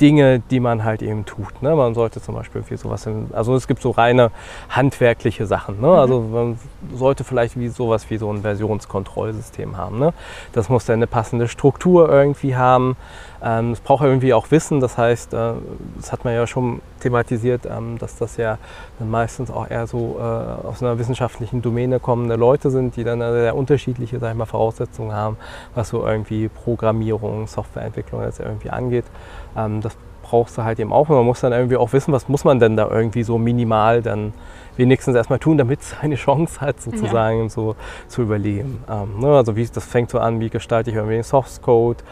C: Dinge, die man halt eben tut. Ne? Man sollte zum Beispiel wie sowas, also es gibt so reine handwerkliche Sachen. Ne? Also mhm. man sollte vielleicht wie sowas wie so ein Versionskontrollsystem haben. Ne? Das muss dann eine passende Struktur irgendwie haben. Ähm, es braucht irgendwie auch Wissen. Das heißt, äh, das hat man ja schon thematisiert, ähm, dass das ja dann meistens auch eher so äh, aus einer wissenschaftlichen Domäne kommende Leute sind, die dann sehr unterschiedliche sag ich mal, Voraussetzungen haben, was so irgendwie Programmierung, Softwareentwicklung jetzt irgendwie angeht. Ähm, das brauchst du halt eben auch. Und man muss dann irgendwie auch wissen, was muss man denn da irgendwie so minimal dann wenigstens erstmal tun, damit es eine Chance hat, sozusagen ja. so zu überleben. Ähm, ne? Also wie, das fängt so an, wie gestalte ich irgendwie den Source Code,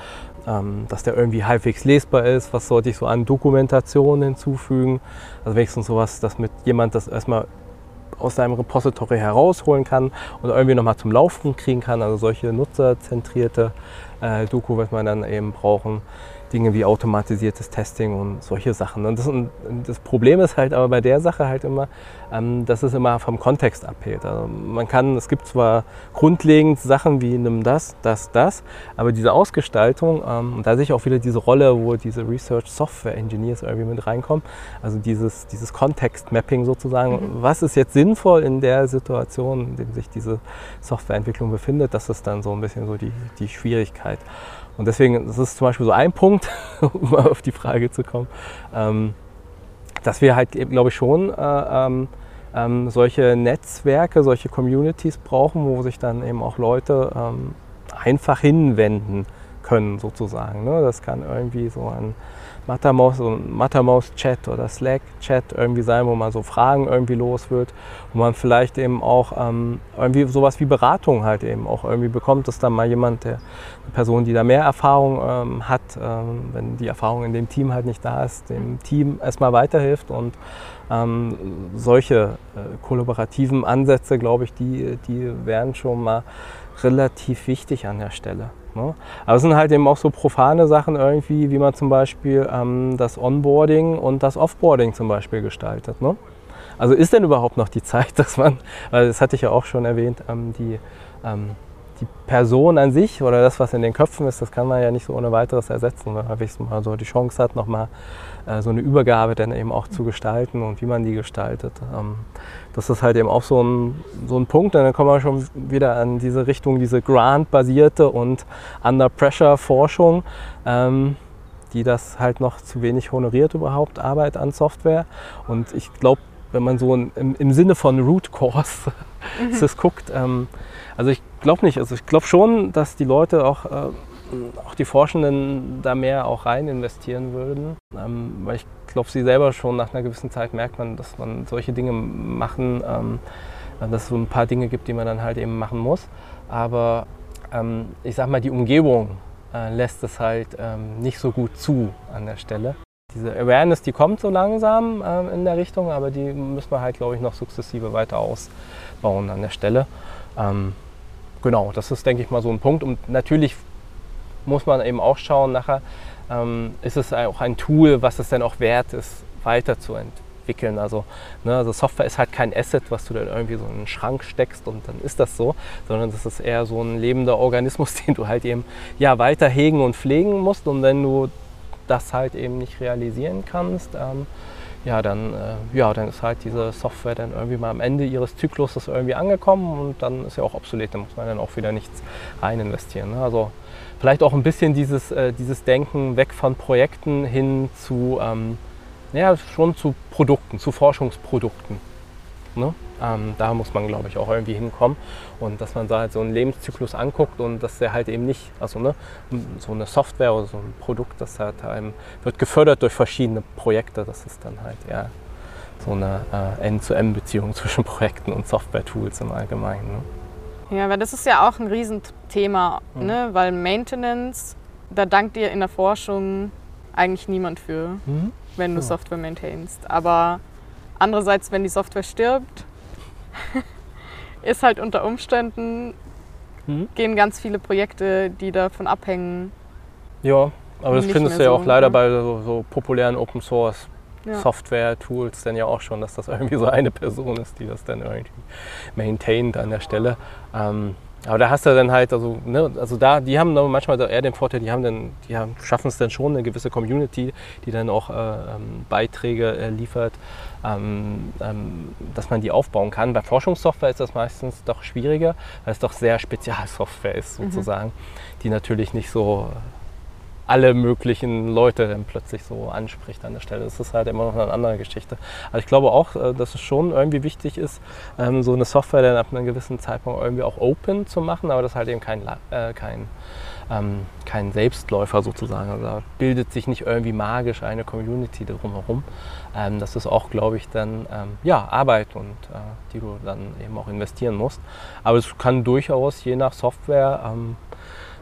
C: ähm, dass der irgendwie halbwegs lesbar ist, was sollte ich so an Dokumentation hinzufügen. Also wenigstens sowas, dass mit jemand das erstmal aus seinem Repository herausholen kann und irgendwie nochmal zum Laufen kriegen kann. Also solche nutzerzentrierte äh, Doku wird man dann eben brauchen. Dinge wie automatisiertes Testing und solche Sachen. Und das, und das, Problem ist halt aber bei der Sache halt immer, ähm, dass es immer vom Kontext abhält. Also man kann, es gibt zwar grundlegend Sachen wie nimm das, das, das, aber diese Ausgestaltung, ähm, und da sehe ich auch wieder diese Rolle, wo diese Research Software Engineers irgendwie mit reinkommen, also dieses, dieses Kontext-Mapping sozusagen, mhm. was ist jetzt sinnvoll in der Situation, in der sich diese Softwareentwicklung befindet, das ist dann so ein bisschen so die, die Schwierigkeit. Und deswegen, das ist zum Beispiel so ein Punkt, um auf die Frage zu kommen, ähm, dass wir halt, glaube ich, schon äh, ähm, ähm, solche Netzwerke, solche Communities brauchen, wo sich dann eben auch Leute ähm, einfach hinwenden können, sozusagen. Ne? Das kann irgendwie so ein Mattermouse, so ein Mattermouse-Chat oder Slack-Chat irgendwie sein, wo man so Fragen irgendwie los wird, wo man vielleicht eben auch ähm, irgendwie sowas wie Beratung halt eben auch irgendwie bekommt, dass dann mal jemand, der, eine Person, die da mehr Erfahrung ähm, hat, ähm, wenn die Erfahrung in dem Team halt nicht da ist, dem Team erstmal weiterhilft und ähm, solche äh, kollaborativen Ansätze, glaube ich, die, die wären schon mal relativ wichtig an der Stelle. Ne? Aber es sind halt eben auch so profane Sachen irgendwie, wie man zum Beispiel ähm, das Onboarding und das Offboarding zum Beispiel gestaltet. Ne? Also ist denn überhaupt noch die Zeit, dass man, weil das hatte ich ja auch schon erwähnt, ähm, die, ähm, die Person an sich oder das, was in den Köpfen ist, das kann man ja nicht so ohne weiteres ersetzen. Wenn man so die Chance hat, nochmal so eine Übergabe dann eben auch zu gestalten und wie man die gestaltet. Ähm, das ist halt eben auch so ein, so ein Punkt. Und dann kommen wir schon wieder an diese Richtung, diese Grant-basierte und Under-Pressure-Forschung, ähm, die das halt noch zu wenig honoriert überhaupt, Arbeit an Software. Und ich glaube, wenn man so im, im Sinne von Root Cause mhm. das guckt, ähm, also ich glaube nicht, also ich glaube schon, dass die Leute auch, äh, auch die Forschenden da mehr auch rein investieren würden, ähm, weil ich glaube, sie selber schon nach einer gewissen Zeit merkt man, dass man solche Dinge machen, ähm, dass es so ein paar Dinge gibt, die man dann halt eben machen muss. Aber ähm, ich sag mal, die Umgebung äh, lässt es halt ähm, nicht so gut zu an der Stelle. Diese Awareness, die kommt so langsam ähm, in der Richtung, aber die müssen wir halt, glaube ich, noch sukzessive weiter ausbauen an der Stelle. Ähm, genau, das ist, denke ich mal, so ein Punkt. Und natürlich muss man eben auch schauen, nachher ähm, ist es auch ein Tool, was es dann auch wert ist, weiterzuentwickeln. Also, ne, also Software ist halt kein Asset, was du dann irgendwie so in einen Schrank steckst und dann ist das so, sondern das ist eher so ein lebender Organismus, den du halt eben ja, weiter hegen und pflegen musst. Und wenn du das halt eben nicht realisieren kannst, ähm, ja, dann, äh, ja, dann ist halt diese Software dann irgendwie mal am Ende ihres Zykluses irgendwie angekommen und dann ist ja auch obsolet, da muss man dann auch wieder nichts rein investieren. Ne? Also vielleicht auch ein bisschen dieses, äh, dieses Denken weg von Projekten hin zu, ähm, ja, schon zu Produkten, zu Forschungsprodukten. Ne? Ähm, da muss man, glaube ich, auch irgendwie hinkommen. Und dass man da halt so einen Lebenszyklus anguckt und dass der halt eben nicht, also ne, so eine Software oder so ein Produkt, das halt einem, wird gefördert durch verschiedene Projekte. Das ist dann halt ja so eine äh, End-zu-End-Beziehung zwischen Projekten und Software-Tools im Allgemeinen. Ne?
B: Ja, weil das ist ja auch ein Riesenthema, mhm. ne? weil Maintenance, da dankt dir in der Forschung eigentlich niemand für, mhm. wenn du ja. Software maintainst. Aber andererseits, wenn die Software stirbt, ist halt unter Umständen, mhm. gehen ganz viele Projekte, die davon abhängen.
C: Ja, aber das findest du ja so, auch leider ne? bei so, so populären Open Source ja. Software-Tools dann ja auch schon, dass das irgendwie so eine Person ist, die das dann irgendwie maintaint an der Stelle. Ähm, aber da hast du dann halt, also, ne, also da, die haben manchmal eher den Vorteil, die haben dann, die haben, schaffen es dann schon, eine gewisse Community, die dann auch äh, ähm, Beiträge äh, liefert, ähm, ähm, dass man die aufbauen kann. Bei Forschungssoftware ist das meistens doch schwieriger, weil es doch sehr Spezialsoftware ist mhm. sozusagen, mhm. die natürlich nicht so alle möglichen Leute dann plötzlich so anspricht an der Stelle. Das ist halt immer noch eine andere Geschichte. Aber ich glaube auch, äh, dass es schon irgendwie wichtig ist, ähm, so eine Software dann ab einem gewissen Zeitpunkt irgendwie auch open zu machen, aber das ist halt eben kein, äh, kein, ähm, kein Selbstläufer sozusagen. Also da bildet sich nicht irgendwie magisch eine Community drumherum. Ähm, das ist auch, glaube ich, dann ähm, ja, Arbeit und äh, die du dann eben auch investieren musst. Aber es kann durchaus je nach Software ähm,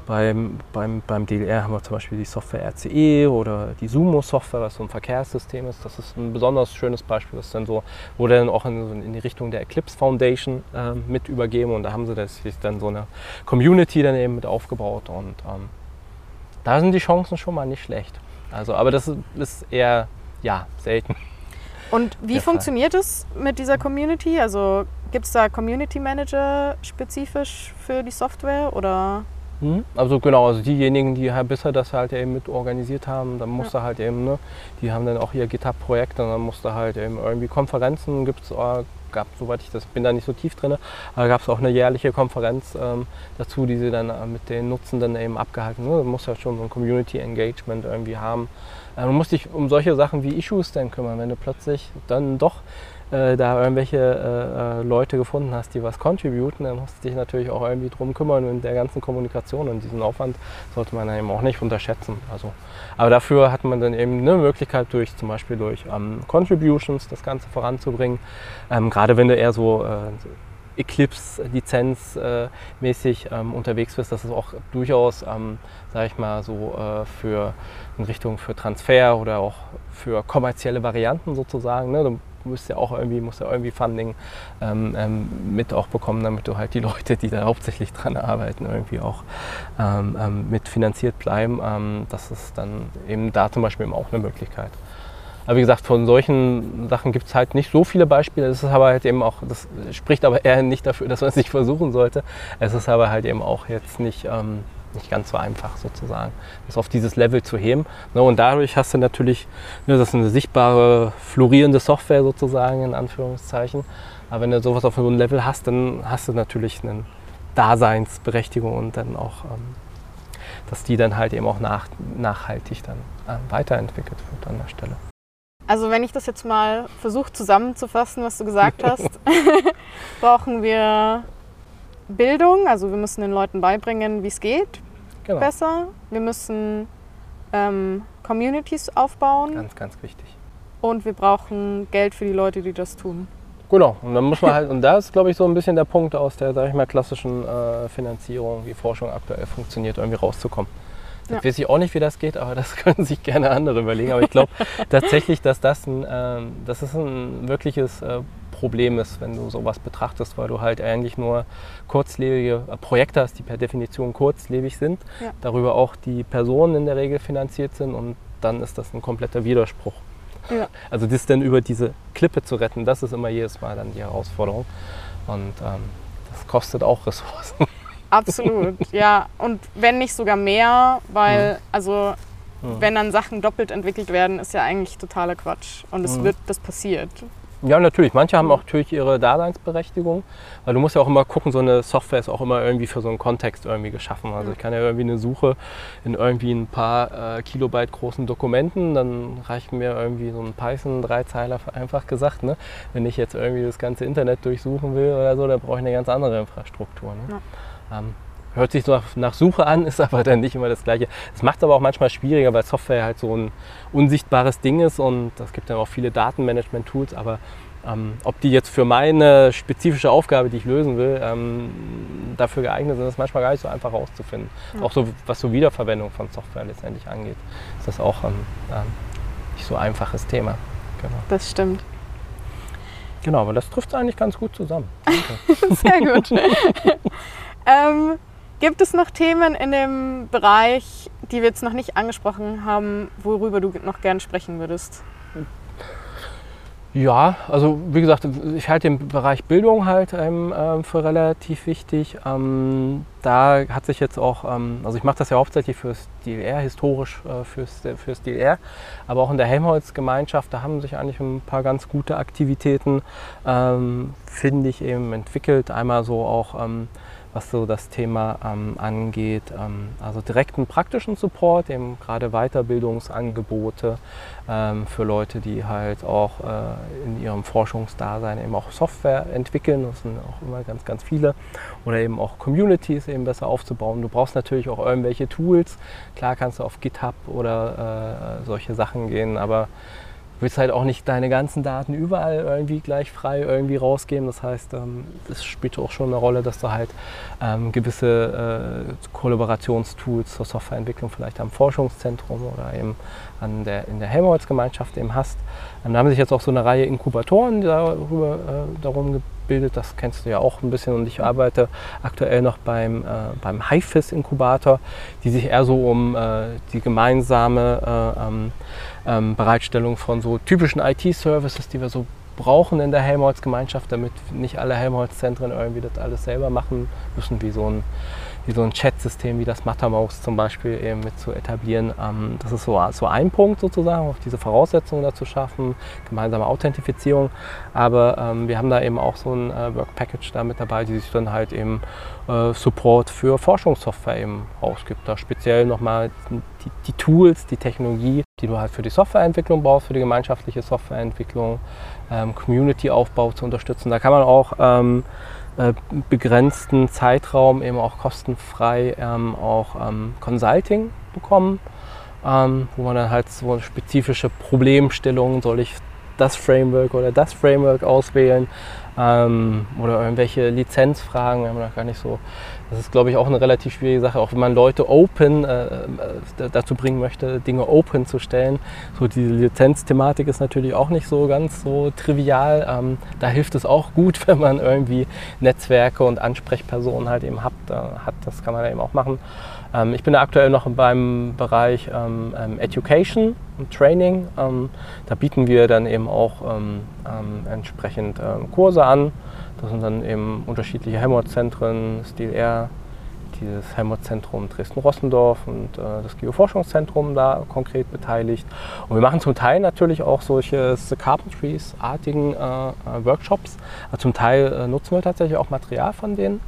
C: beim, beim, beim DLR haben wir zum Beispiel die Software RCE oder die Sumo-Software, was so ein Verkehrssystem ist. Das ist ein besonders schönes Beispiel. Das dann so, wurde dann auch in, in die Richtung der Eclipse Foundation äh, mit übergeben und da haben sie das, dann so eine Community dann eben mit aufgebaut und ähm, da sind die Chancen schon mal nicht schlecht. Also, aber das ist eher ja, selten.
B: Und wie funktioniert es mit dieser Community? Also gibt es da Community Manager spezifisch für die Software oder?
C: Hm? Also genau, also diejenigen, die halt bisher das halt eben mit organisiert haben, dann musste ja. halt eben, ne, die haben dann auch ihr GitHub-Projekt und dann musste halt eben irgendwie Konferenzen gibt es, äh, gab, soweit ich das bin da nicht so tief drin, aber gab es auch eine jährliche Konferenz ähm, dazu, die sie dann äh, mit den Nutzenden eben abgehalten. Ne? Muss ja schon so ein Community Engagement irgendwie haben. Äh, man muss sich um solche Sachen wie Issues dann kümmern, wenn du plötzlich dann doch äh, da irgendwelche äh, äh, Leute gefunden hast, die was contributen, dann musst du dich natürlich auch irgendwie drum kümmern in der ganzen Kommunikation und diesen Aufwand sollte man eben auch nicht unterschätzen. Also, aber dafür hat man dann eben eine Möglichkeit durch zum Beispiel durch ähm, Contributions das Ganze voranzubringen. Ähm, gerade wenn du eher so äh, Eclipse-Lizenz-mäßig äh, ähm, unterwegs bist, dass es auch durchaus, ähm, sage ich mal, so für in Richtung für Transfer oder auch für kommerzielle Varianten sozusagen. Ne? Musst ja auch irgendwie, musst ja irgendwie Funding ähm, ähm, mit auch bekommen, damit du halt die Leute, die da hauptsächlich dran arbeiten, irgendwie auch ähm, ähm mitfinanziert bleiben. Ähm, das ist dann eben da zum Beispiel eben auch eine Möglichkeit. Aber wie gesagt, von solchen Sachen gibt es halt nicht so viele Beispiele. Das ist aber halt eben auch, das spricht aber eher nicht dafür, dass man es nicht versuchen sollte. Es ist aber halt eben auch jetzt nicht, ähm, nicht ganz so einfach sozusagen, das auf dieses Level zu heben. Ne, und dadurch hast du natürlich, ne, das ist eine sichtbare, florierende Software sozusagen, in Anführungszeichen. Aber wenn du sowas auf so einem Level hast, dann hast du natürlich eine Daseinsberechtigung und dann auch, ähm, dass die dann halt eben auch nach, nachhaltig dann äh, weiterentwickelt wird an der Stelle.
B: Also wenn ich das jetzt mal versuche zusammenzufassen, was du gesagt hast, brauchen wir Bildung, also wir müssen den Leuten beibringen, wie es geht,
C: Genau,
B: besser. Wir müssen ähm, Communities aufbauen
C: ganz, ganz wichtig.
B: und wir brauchen Geld für die Leute, die das tun.
C: Genau, und dann muss man halt, und da ist, glaube ich, so ein bisschen der Punkt aus der, sag ich mal, klassischen äh, Finanzierung, wie Forschung aktuell funktioniert, irgendwie rauszukommen. Das
B: Ja.
C: weiß ich auch nicht, wie das geht, aber das können sich gerne andere überlegen. Aber ich glaube tatsächlich, dass das ein, ähm, dass es ein wirkliches äh, Problem ist, wenn du sowas betrachtest, weil du halt eigentlich nur kurzlebige äh, Projekte hast, die per Definition kurzlebig sind,
B: Ja.
C: darüber auch die Personen in der Regel finanziert sind und dann ist das ein kompletter Widerspruch.
B: Ja.
C: Also das dann über diese Klippe zu retten, das ist immer jedes Mal dann die Herausforderung. Und ähm, das kostet auch Ressourcen.
B: Absolut, ja. Und wenn nicht sogar mehr, weil, also
C: Mhm.
B: wenn dann Sachen doppelt entwickelt werden, ist ja eigentlich totaler Quatsch. Und es
C: Mhm.
B: wird, das passiert.
C: Ja, natürlich. Manche haben auch natürlich ihre Daseinsberechtigung, weil du musst ja auch immer gucken, so eine Software ist auch immer irgendwie für so einen Kontext irgendwie geschaffen. Also ich kann ja irgendwie eine Suche in irgendwie ein paar äh, Kilobyte großen Dokumenten, dann reicht mir irgendwie so ein Python-Dreizeiler einfach gesagt. Ne? Wenn ich jetzt irgendwie das ganze Internet durchsuchen will oder so, dann brauche ich eine ganz andere Infrastruktur. Ne? Ähm, hört sich nach, nach Suche an, ist aber dann nicht immer das Gleiche. Es macht es aber auch manchmal schwieriger, weil Software halt so ein unsichtbares Ding ist und es gibt dann auch viele Datenmanagement-Tools, aber ähm, ob die jetzt für meine spezifische Aufgabe, die ich lösen will, ähm, dafür geeignet sind, ist manchmal gar nicht so einfach herauszufinden.
B: Ja.
C: Auch so, was so Wiederverwendung von Software letztendlich angeht, ist das auch ein ähm, nicht so einfaches Thema. Genau.
B: Das stimmt.
C: genau, aber das trifft eigentlich ganz gut zusammen.
B: Sehr gut. gibt es noch Themen in dem Bereich, die wir jetzt noch nicht angesprochen haben, worüber du noch gern sprechen würdest?
C: Ja, also wie gesagt, ich halte den Bereich Bildung halt ähm, ähm, für relativ wichtig. Ähm, da hat sich jetzt auch, ähm, also ich mache das ja hauptsächlich fürs DLR, historisch äh, fürs, fürs DLR, aber auch in der Helmholtz-Gemeinschaft, da haben sich eigentlich ein paar ganz gute Aktivitäten, ähm, finde ich, eben entwickelt. Einmal so auch, ähm, was so das Thema ähm, angeht, ähm, also direkten praktischen Support, eben gerade Weiterbildungsangebote ähm, für Leute, die halt auch äh, in ihrem Forschungsdasein eben auch Software entwickeln. Das sind auch immer ganz, ganz viele. Oder eben auch Communities eben besser aufzubauen. Du brauchst natürlich auch irgendwelche Tools. Klar kannst du auf GitHub oder äh, solche Sachen gehen, aber willst halt auch nicht deine ganzen Daten überall irgendwie gleich frei irgendwie rausgeben. Das heißt, ähm, es spielt auch schon eine Rolle, dass du halt ähm, gewisse äh, Kollaborationstools zur Softwareentwicklung vielleicht am Forschungszentrum oder eben an der, in der Helmholtz-Gemeinschaft eben hast. Ähm, da haben sich jetzt auch so eine Reihe Inkubatoren darüber, äh, darum gebildet. Das kennst du ja auch ein bisschen. Und ich arbeite aktuell noch beim, äh, beim HIFIS-Inkubator, die sich eher so um die gemeinsame ähm, Bereitstellung von so typischen IT-Services, die wir so brauchen in der Helmholtz-Gemeinschaft, damit nicht alle Helmholtz-Zentren irgendwie das alles selber machen müssen, wie so ein, wie so ein Chat-System wie das Mattermost zum Beispiel eben mit zu etablieren. Ähm, das ist so, so ein Punkt sozusagen, auf diese Voraussetzungen dazu schaffen, gemeinsame Authentifizierung. Aber ähm, wir haben da eben auch so ein äh, Work Package da mit dabei, die sich dann halt eben äh, Support für Forschungssoftware eben ausgibt. Da speziell nochmal die, die Tools, die Technologie, die du halt für die Softwareentwicklung brauchst, für die gemeinschaftliche Softwareentwicklung, ähm, Community-Aufbau zu unterstützen. Da kann man auch ähm, äh, begrenzten Zeitraum eben auch kostenfrei ähm, auch ähm, Consulting bekommen, ähm, wo man dann halt so spezifische Problemstellungen, soll ich das Framework oder das Framework auswählen, ähm, oder irgendwelche Lizenzfragen. Wir haben noch gar nicht so. Das ist, glaube ich, auch eine relativ schwierige Sache, auch wenn man Leute open äh, äh dazu bringen möchte, Dinge open zu stellen. So diese Lizenzthematik ist natürlich auch nicht so ganz so trivial. Ähm, da hilft es auch gut, wenn man irgendwie Netzwerke und Ansprechpersonen halt eben hat. Äh, hat das kann man eben auch machen. Ähm, ich bin da aktuell noch beim Bereich ähm, ähm, Education und Training. Ähm, da bieten wir dann eben auch ähm, entsprechend Kurse an. Das sind dann eben unterschiedliche Helmholtz-Zentren, Stil R, dieses Helmholtz-Zentrum Dresden-Rossendorf und äh, das Geoforschungszentrum da konkret beteiligt. Und wir machen zum Teil natürlich auch solche Carpentries-artigen äh, äh, Workshops. Also zum Teil äh, nutzen wir tatsächlich auch Material von denen.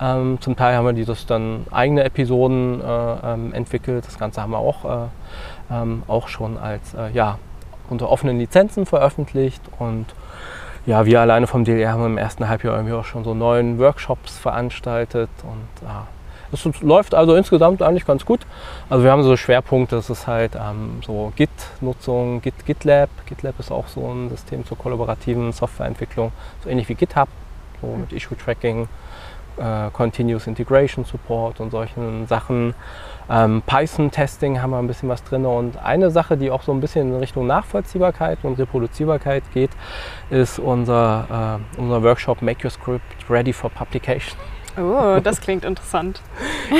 C: Ähm, zum Teil haben wir dieses dann eigene Episoden äh, ähm, entwickelt. Das Ganze haben wir auch, äh, ähm, auch schon als ja, unter offenen Lizenzen veröffentlicht und ja, wir alleine vom DLR haben im ersten Halbjahr irgendwie auch schon so neun Workshops veranstaltet und ja, das läuft also insgesamt eigentlich ganz gut. Also wir haben so Schwerpunkte, das ist halt ähm, so Git-Nutzung, Git, GitLab. GitLab ist auch so ein System zur kollaborativen Softwareentwicklung, so ähnlich wie GitHub, so mit Issue-Tracking, äh, Continuous Integration Support und solchen Sachen. Ähm, Python-Testing haben wir ein bisschen was drin. Und eine Sache, die auch so ein bisschen in Richtung Nachvollziehbarkeit und Reproduzierbarkeit geht, ist unser, äh, unser Workshop Make Your Script Ready for Publication.
B: Oh, das klingt interessant.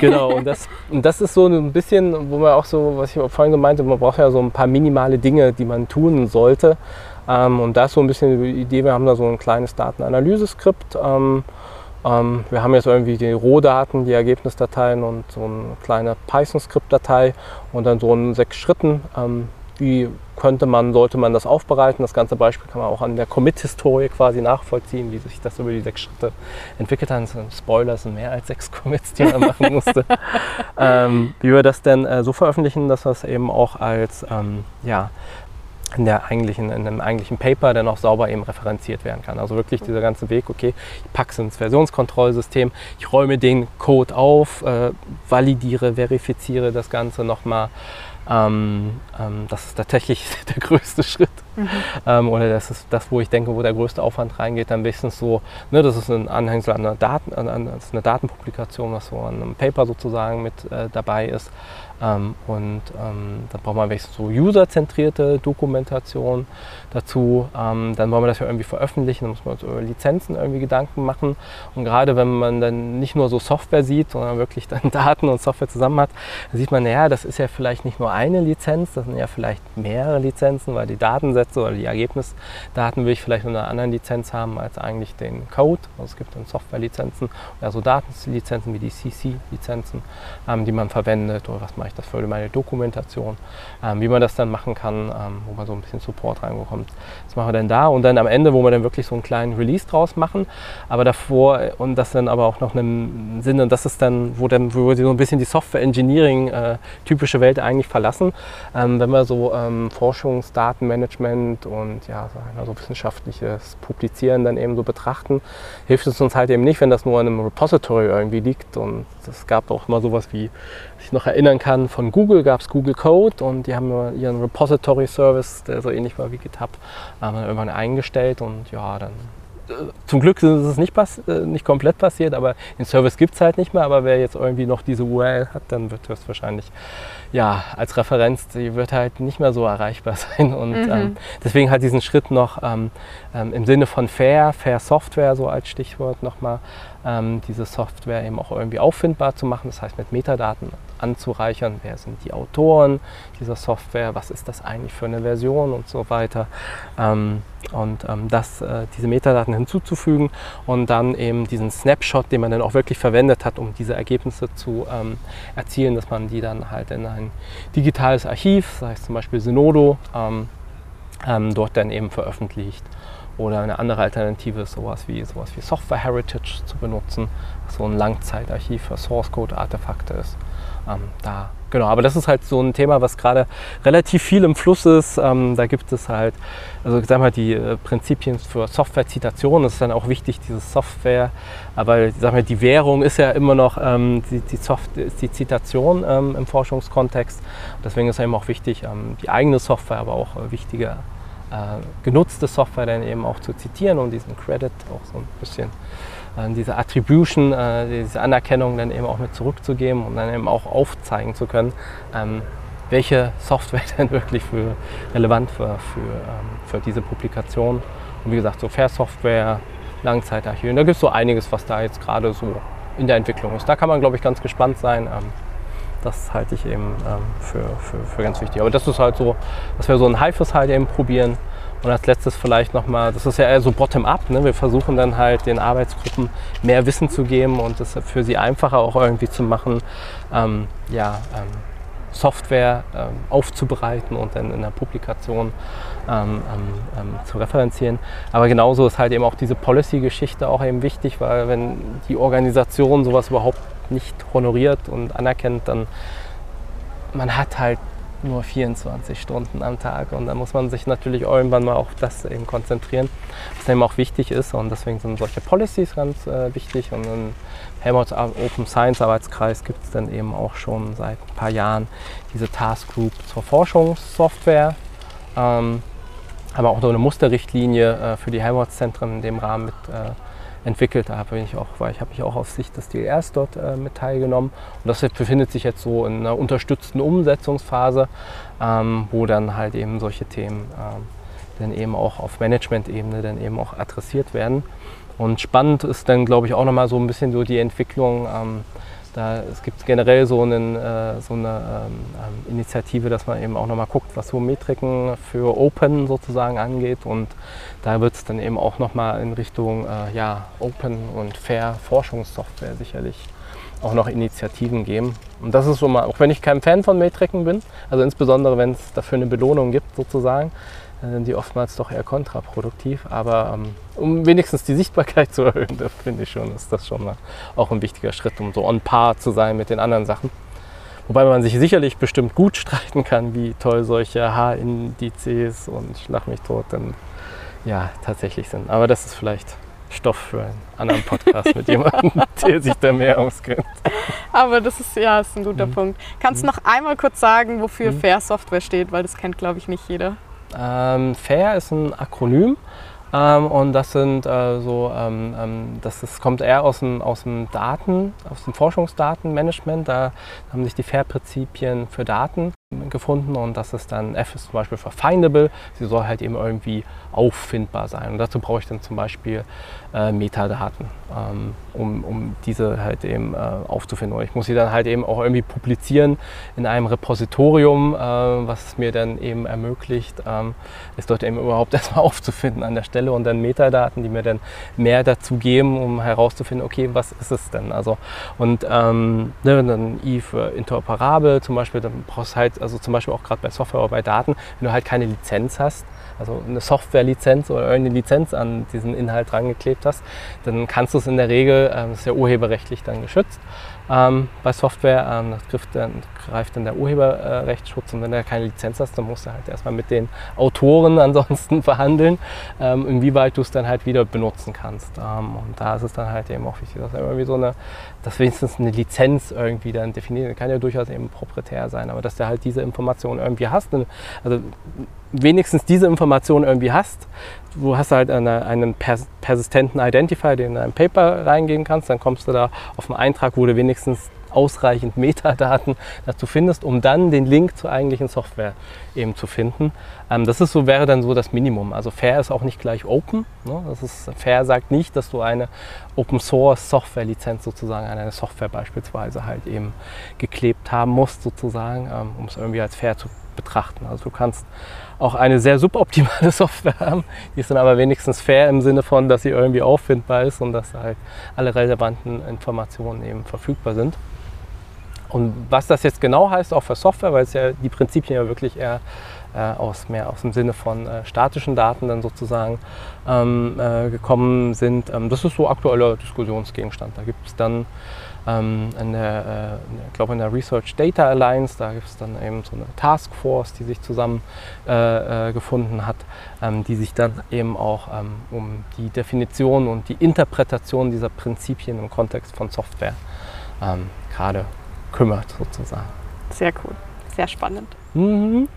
C: genau, und das, und das ist so ein bisschen, wo man auch so, was ich vorhin so meinte, man braucht ja so ein paar minimale Dinge, die man tun sollte. Ähm, und da ist so ein bisschen die Idee, wir haben da so ein kleines Datenanalyse-Skript. Ähm, ähm, wir haben jetzt irgendwie die Rohdaten, die Ergebnisdateien und so eine kleine Python-Skript-Datei und dann so in sechs Schritten. Ähm, wie könnte man, sollte man das aufbereiten? Das ganze Beispiel kann man auch an der Commit-Historie quasi nachvollziehen, wie sich das über die sechs Schritte entwickelt hat. Spoiler sind mehr als sechs Commits, die man machen musste. ähm, wie wir das denn äh, so veröffentlichen, dass das eben auch als ähm, ja, in, der eigentlichen, in einem eigentlichen Paper dann auch sauber eben referenziert werden kann. Also wirklich dieser ganze Weg, okay, ich packe es ins Versionskontrollsystem, ich räume den Code auf, äh, validiere, verifiziere das Ganze nochmal. Ähm, ähm, das ist tatsächlich der größte Schritt. Mhm. Ähm, oder das ist das, wo ich denke, wo der größte Aufwand reingeht, dann wenigstens so, ne, das ist ein Anhängsel an einer Daten, an, an, eine Datenpublikation, was so an einem Paper sozusagen mit äh, dabei ist. Ähm, und ähm, dann braucht man wenigstens so userzentrierte Dokumentation dazu. Ähm, dann wollen wir das ja irgendwie veröffentlichen, dann muss man uns über Lizenzen irgendwie Gedanken machen. Und gerade wenn man dann nicht nur so Software sieht, sondern wirklich dann Daten und Software zusammen hat, dann sieht man, naja, das ist ja vielleicht nicht nur eine Lizenz, das sind ja vielleicht mehrere Lizenzen, weil die Datensätze oder die Ergebnisdaten will ich vielleicht in einer anderen Lizenz haben als eigentlich den Code. Also es gibt dann Softwarelizenzen, also Datenlizenzen wie die CC-Lizenzen, ähm, die man verwendet oder was mache ich das für meine Dokumentation, ähm, wie man das dann machen kann, ähm, wo man so ein bisschen Support reinbekommt. Das machen wir dann da und dann am Ende, wo wir dann wirklich so einen kleinen Release draus machen, aber davor und das dann aber auch noch einen Sinn und das ist dann, wo dann wo wir so ein bisschen die Software Engineering äh, Welt eigentlich verlassen, ähm, wenn wir so ähm, Forschungsdatenmanagement und ja, so wissenschaftliches Publizieren dann eben so betrachten, hilft es uns halt eben nicht, wenn das nur in einem Repository irgendwie liegt und es gab auch mal sowas wie ich noch erinnern kann, von Google gab es Google Code und die haben ihren Repository Service, der so ähnlich war wie GitHub, haben irgendwann eingestellt und ja, dann äh, zum Glück ist es nicht, äh, nicht komplett passiert, aber den Service gibt es halt nicht mehr. Aber wer jetzt irgendwie noch diese URL hat, dann wird das wahrscheinlich ja, als Referenz, die wird halt nicht mehr so erreichbar sein. Und mhm. ähm, deswegen halt diesen Schritt noch ähm, ähm, im Sinne von Fair, Fair Software, so als Stichwort nochmal, ähm, diese Software eben auch irgendwie auffindbar zu machen. Das heißt, mit Metadaten anzureichern. Wer sind die Autoren dieser Software? Was ist das eigentlich für eine Version und so weiter? Ähm, und ähm, das, äh, diese Metadaten hinzuzufügen und dann eben diesen Snapshot, den man dann auch wirklich verwendet hat, um diese Ergebnisse zu ähm, erzielen, dass man die dann halt in ein digitales Archiv, sei es zum Beispiel Synodo, ähm, ähm, dort dann eben veröffentlicht. Oder eine andere Alternative ist sowas wie, sowas wie Software Heritage zu benutzen, was so ein Langzeitarchiv für Source Code Artefakte ist. Ähm, da, genau, aber das ist halt so ein Thema, was gerade relativ viel im Fluss ist. Ähm, da gibt es halt, also ich sag mal, die äh, Prinzipien für Software-Zitation. Das ist dann auch wichtig, diese Software. Aber ich sag mal, die Währung ist ja immer noch ähm, die, die, Soft die Zitation ähm, im Forschungskontext. Deswegen ist es eben auch wichtig, ähm, die eigene Software, aber auch äh, wichtige genutzte Software dann eben auch zu zitieren und diesen Credit auch so ein bisschen diese Attribution, diese Anerkennung dann eben auch mit zurückzugeben und dann eben auch aufzeigen zu können, ähm, welche Software denn wirklich für relevant war für, ähm, für diese Publikation. Und wie gesagt, so Fair Software, Langzeitarchiv. Da gibt es so einiges, was da jetzt gerade so in der Entwicklung ist. Da kann man, glaube ich, ganz gespannt sein. Ähm, das halte ich eben für, für, für ganz wichtig. Aber das ist halt so, dass wir so ein Haifes halt eben probieren. Und als letztes vielleicht nochmal, das ist ja eher so bottom-up. Ne? Wir versuchen dann halt den Arbeitsgruppen mehr Wissen zu geben und das für sie einfacher auch irgendwie zu machen. Ähm, ja, ähm, Software ähm, aufzubereiten und dann in der Publikation ähm, ähm, ähm, zu referenzieren. Aber genauso ist halt eben auch diese Policy-Geschichte auch eben wichtig, weil wenn die Organisation sowas überhaupt nicht honoriert und anerkennt, dann man hat halt nur 24 Stunden am Tag. Und dann muss man sich natürlich irgendwann mal auf das eben konzentrieren, was eben auch wichtig ist. Und deswegen sind solche Policies ganz äh, wichtig. Und im Helmholtz Open Science Arbeitskreis gibt es dann eben auch schon seit ein paar Jahren diese Task Group zur Forschungssoftware, ähm, aber auch so eine Musterrichtlinie äh, für die Helmholtz-Zentren in dem Rahmen mit äh, entwickelt. Da habe ich auch, weil ich habe mich auch aus Sicht des DLRs dort äh, mit teilgenommen. Und das befindet sich jetzt so in einer unterstützten Umsetzungsphase, ähm, wo dann halt eben solche Themen ähm, dann eben auch auf Management-Ebene dann eben auch adressiert werden. Und spannend ist dann, glaube ich, auch nochmal so ein bisschen so die Entwicklung ähm, da, es gibt generell so, einen, äh, so eine ähm, ähm, Initiative, dass man eben auch nochmal guckt, was so Metriken für Open sozusagen angeht. Und da wird es dann eben auch nochmal in Richtung äh, ja, Open und Fair Forschungssoftware sicherlich auch noch Initiativen geben. Und das ist so mal, auch wenn ich kein Fan von Metriken bin, also insbesondere wenn es dafür eine Belohnung gibt sozusagen, sind die oftmals doch eher kontraproduktiv. Aber ähm, um wenigstens die Sichtbarkeit zu erhöhen, das finde ich schon, ist das schon mal auch ein wichtiger Schritt, um so on par zu sein mit den anderen Sachen. Wobei man sich sicherlich bestimmt gut streiten kann, wie toll solche H-Indizes und Schlag mich tot dann ja tatsächlich sind. Aber das ist vielleicht Stoff für einen anderen Podcast mit jemandem, der sich da mehr auskennt.
B: Aber das ist ja ist ein guter mhm. Punkt. Kannst du mhm. noch einmal kurz sagen, wofür mhm. Fair Software steht, weil das kennt, glaube ich, nicht jeder.
C: Ähm, FAIR ist ein Akronym ähm, und das sind äh, so, ähm, ähm, das, das kommt eher aus dem, aus dem Daten, aus dem Forschungsdatenmanagement. Da haben sich die FAIR-Prinzipien für Daten gefunden und das ist dann, F ist zum Beispiel für findable, sie soll halt eben irgendwie auffindbar sein. Und dazu brauche ich dann zum Beispiel äh, Metadaten, ähm, um, um diese halt eben äh, aufzufinden. Und ich muss sie dann halt eben auch irgendwie publizieren in einem Repositorium, äh, was mir dann eben ermöglicht, ähm, es dort eben überhaupt erstmal aufzufinden an der Stelle und dann Metadaten, die mir dann mehr dazu geben, um herauszufinden, okay, was ist es denn? Also und ähm, ne, dann I für interoperabel zum Beispiel, dann brauchst du halt, also zum Beispiel auch gerade bei Software oder bei Daten, wenn du halt keine Lizenz hast, also eine Software-Lizenz oder eine Lizenz an diesen Inhalt drangeklebt hast, dann kannst du es in der Regel, ähm, das ist ja urheberrechtlich dann geschützt, ähm, bei Software, ähm, das greift dann, greift dann der Urheberrechtsschutz und wenn du keine Lizenz hast, dann musst du halt erstmal mit den Autoren ansonsten verhandeln, ähm, inwieweit du es dann halt wieder benutzen kannst. Ähm, und da ist es dann halt eben auch wichtig, dass irgendwie so eine, dass wenigstens eine Lizenz irgendwie dann definiert, kann ja durchaus eben proprietär sein, aber dass du halt diese Information irgendwie hast, also wenigstens diese Information irgendwie hast. Du hast halt eine, einen persistenten Identifier, den du in ein Paper reingehen kannst, dann kommst du da auf einen Eintrag, wo du wenigstens ausreichend Metadaten dazu findest, um dann den Link zur eigentlichen Software eben zu finden. Ähm, das ist so, wäre dann so das Minimum. Also Fair ist auch nicht gleich Open. Ne? Das ist, Fair sagt nicht, dass du eine Open Source Software Lizenz sozusagen an eine Software beispielsweise halt eben geklebt haben musst sozusagen, ähm, um es irgendwie als fair zu betrachten. Also du kannst auch eine sehr suboptimale Software haben, die ist dann aber wenigstens fair im Sinne von, dass sie irgendwie auffindbar ist und dass halt alle relevanten Informationen eben verfügbar sind. Und was das jetzt genau heißt, auch für Software, weil es ja die Prinzipien ja wirklich eher aus mehr aus dem Sinne von äh, statischen Daten dann sozusagen ähm, äh, gekommen sind, ähm, das ist so aktueller Diskussionsgegenstand. Da gibt es dann ähm, in der, äh, ich glaube in der Research Data Alliance, da gibt es dann eben so eine Taskforce, die sich zusammen äh, äh, gefunden hat, ähm, die sich dann eben auch ähm, um die Definition und die Interpretation dieser Prinzipien im Kontext von Software ähm, gerade kümmert sozusagen.
B: Sehr cool, sehr spannend.
C: Mhm.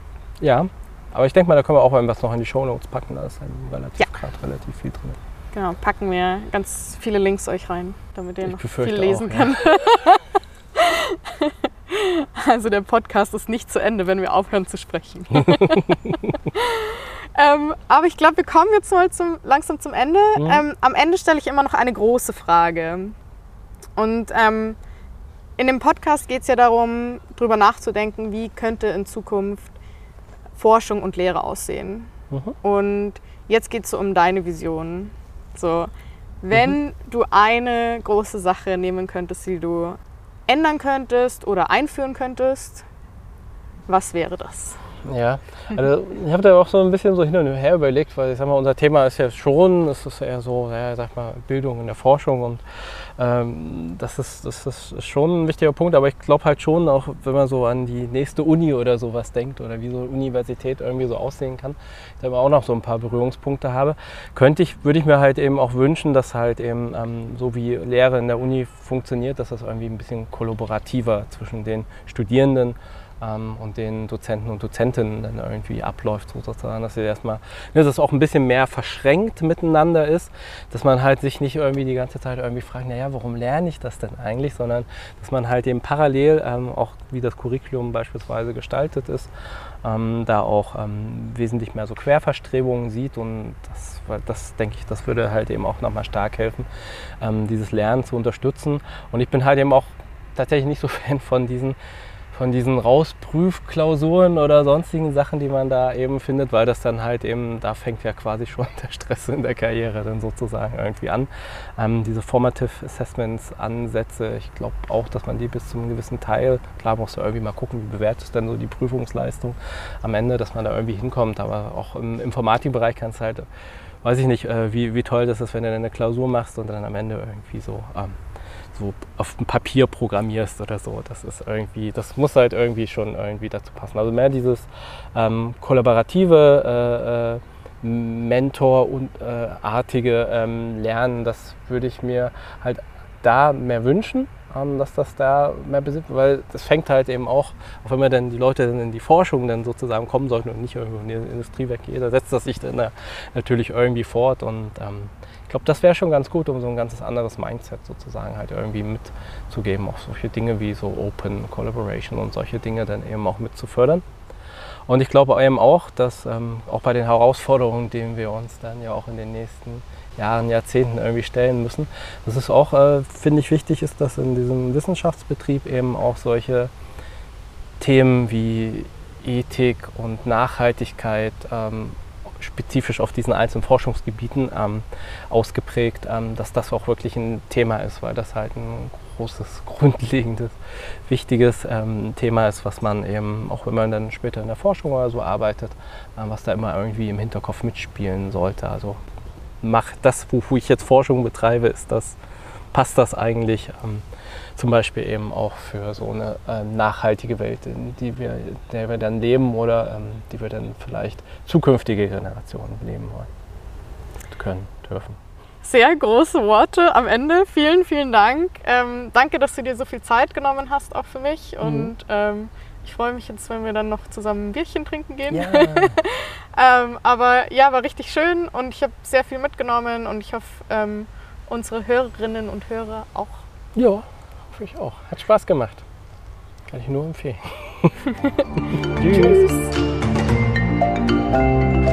C: Ja, aber ich denke mal, da können wir auch was noch in die Shownotes packen. Da ist relativ,
B: Ja.
C: gerade relativ viel drin.
B: Genau, packen wir ganz viele Links euch rein, damit ihr
C: Ich
B: noch viel lesen
C: auch, ja.
B: könnt. Also der Podcast ist nicht zu Ende, wenn wir aufhören zu sprechen. ähm, aber ich glaube, wir kommen jetzt mal zum, langsam zum Ende.
C: Mhm.
B: Ähm, am Ende stelle ich immer noch eine große Frage. Und ähm, in dem Podcast geht es ja darum, darüber nachzudenken, wie könnte in Zukunft Forschung und Lehre aussehen.
C: Mhm.
B: Und jetzt geht es so um deine Vision. So, wenn
C: Mhm.
B: du eine große Sache nehmen könntest, die du ändern könntest oder einführen könntest, was wäre das?
C: Ja, also ich habe da auch so ein bisschen so hin und her überlegt, weil ich sag mal, unser Thema ist ja schon, es ist eher so, ja, sag mal, Bildung in der Forschung und ähm, das, ist, das ist schon ein wichtiger Punkt, aber ich glaube halt schon, auch wenn man so an die nächste Uni oder sowas denkt oder wie so eine Universität irgendwie so aussehen kann, da auch noch so ein paar Berührungspunkte habe, könnte ich, würde ich mir halt eben auch wünschen, dass halt eben ähm, so wie Lehre in der Uni funktioniert, dass das irgendwie ein bisschen kollaborativer zwischen den Studierenden und den Dozenten und Dozentinnen dann irgendwie abläuft, sozusagen, dass sie erstmal, ne, dass es auch ein bisschen mehr verschränkt miteinander ist, dass man halt sich nicht irgendwie die ganze Zeit irgendwie fragt, naja, warum lerne ich das denn eigentlich, sondern dass man halt eben parallel, ähm, auch wie das Curriculum beispielsweise gestaltet ist, ähm, da auch ähm, wesentlich mehr so Querverstrebungen sieht und das, das denke ich, das würde halt eben auch nochmal stark helfen, ähm, dieses Lernen zu unterstützen. Und ich bin halt eben auch tatsächlich nicht so Fan von diesen von diesen Rausprüfklausuren oder sonstigen Sachen, die man da eben findet, weil das dann halt eben, da fängt ja quasi schon der Stress in der Karriere dann sozusagen irgendwie an. Ähm, diese Formative Assessments Ansätze, ich glaube auch, dass man die bis zu einem gewissen Teil, klar musst du irgendwie mal gucken, wie bewertet dann so die Prüfungsleistung am Ende, dass man da irgendwie hinkommt, aber auch im Informatikbereich kannst du halt, weiß ich nicht, äh, wie, wie toll das ist, wenn du dann eine Klausur machst und dann am Ende irgendwie so ähm, so auf dem Papier programmierst oder so. Das ist irgendwie, das muss halt irgendwie schon irgendwie dazu passen. Also mehr dieses ähm, kollaborative, äh, äh, Mentor und äh, ähm, Lernen, das würde ich mir halt da mehr wünschen, dass das da mehr besitzt, weil das fängt halt eben auch, auch wenn man dann die Leute in die Forschung dann sozusagen kommen sollten und nicht irgendwo in die Industrie weggeht, da setzt das sich dann da natürlich irgendwie fort und ähm, ich glaube, das wäre schon ganz gut, um so ein ganzes anderes Mindset sozusagen halt irgendwie mitzugeben. Auch solche Dinge wie so Open Collaboration und solche Dinge dann eben auch mit zu fördern. Und ich glaube eben auch, dass ähm, auch bei den Herausforderungen, denen wir uns dann ja auch in den nächsten Jahren, Jahrzehnten irgendwie stellen müssen, dass es auch, äh, finde ich, wichtig ist, dass in diesem Wissenschaftsbetrieb eben auch solche Themen wie Ethik und Nachhaltigkeit ähm, spezifisch auf diesen einzelnen Forschungsgebieten ähm, ausgeprägt, ähm, dass das auch wirklich ein Thema ist, weil das halt ein großes, grundlegendes, wichtiges ähm, Thema ist, was man eben, auch wenn man dann später in der Forschung oder so arbeitet, äh, was da immer irgendwie im Hinterkopf mitspielen sollte. Also macht das, wofür ich jetzt Forschung betreibe, ist das, passt das eigentlich ähm, zum Beispiel eben auch für so eine ähm, nachhaltige Welt, in die wir, in der wir dann leben oder ähm, die wir dann vielleicht zukünftige Generationen leben wollen, können, dürfen.
B: Sehr große Worte am Ende. Vielen, vielen Dank. Ähm, danke, dass du dir so viel Zeit genommen hast, auch für mich. Und ähm, ich freue mich jetzt, wenn wir dann noch zusammen ein Bierchen trinken gehen.
C: Ja,
B: Ähm, aber ja, war richtig schön und ich habe sehr viel mitgenommen und ich hoffe, ähm, unsere Hörerinnen und Hörer auch.
C: ja hoffe ich auch. Hat Spaß gemacht. Kann ich nur empfehlen. Tschüss.
B: Tschüss.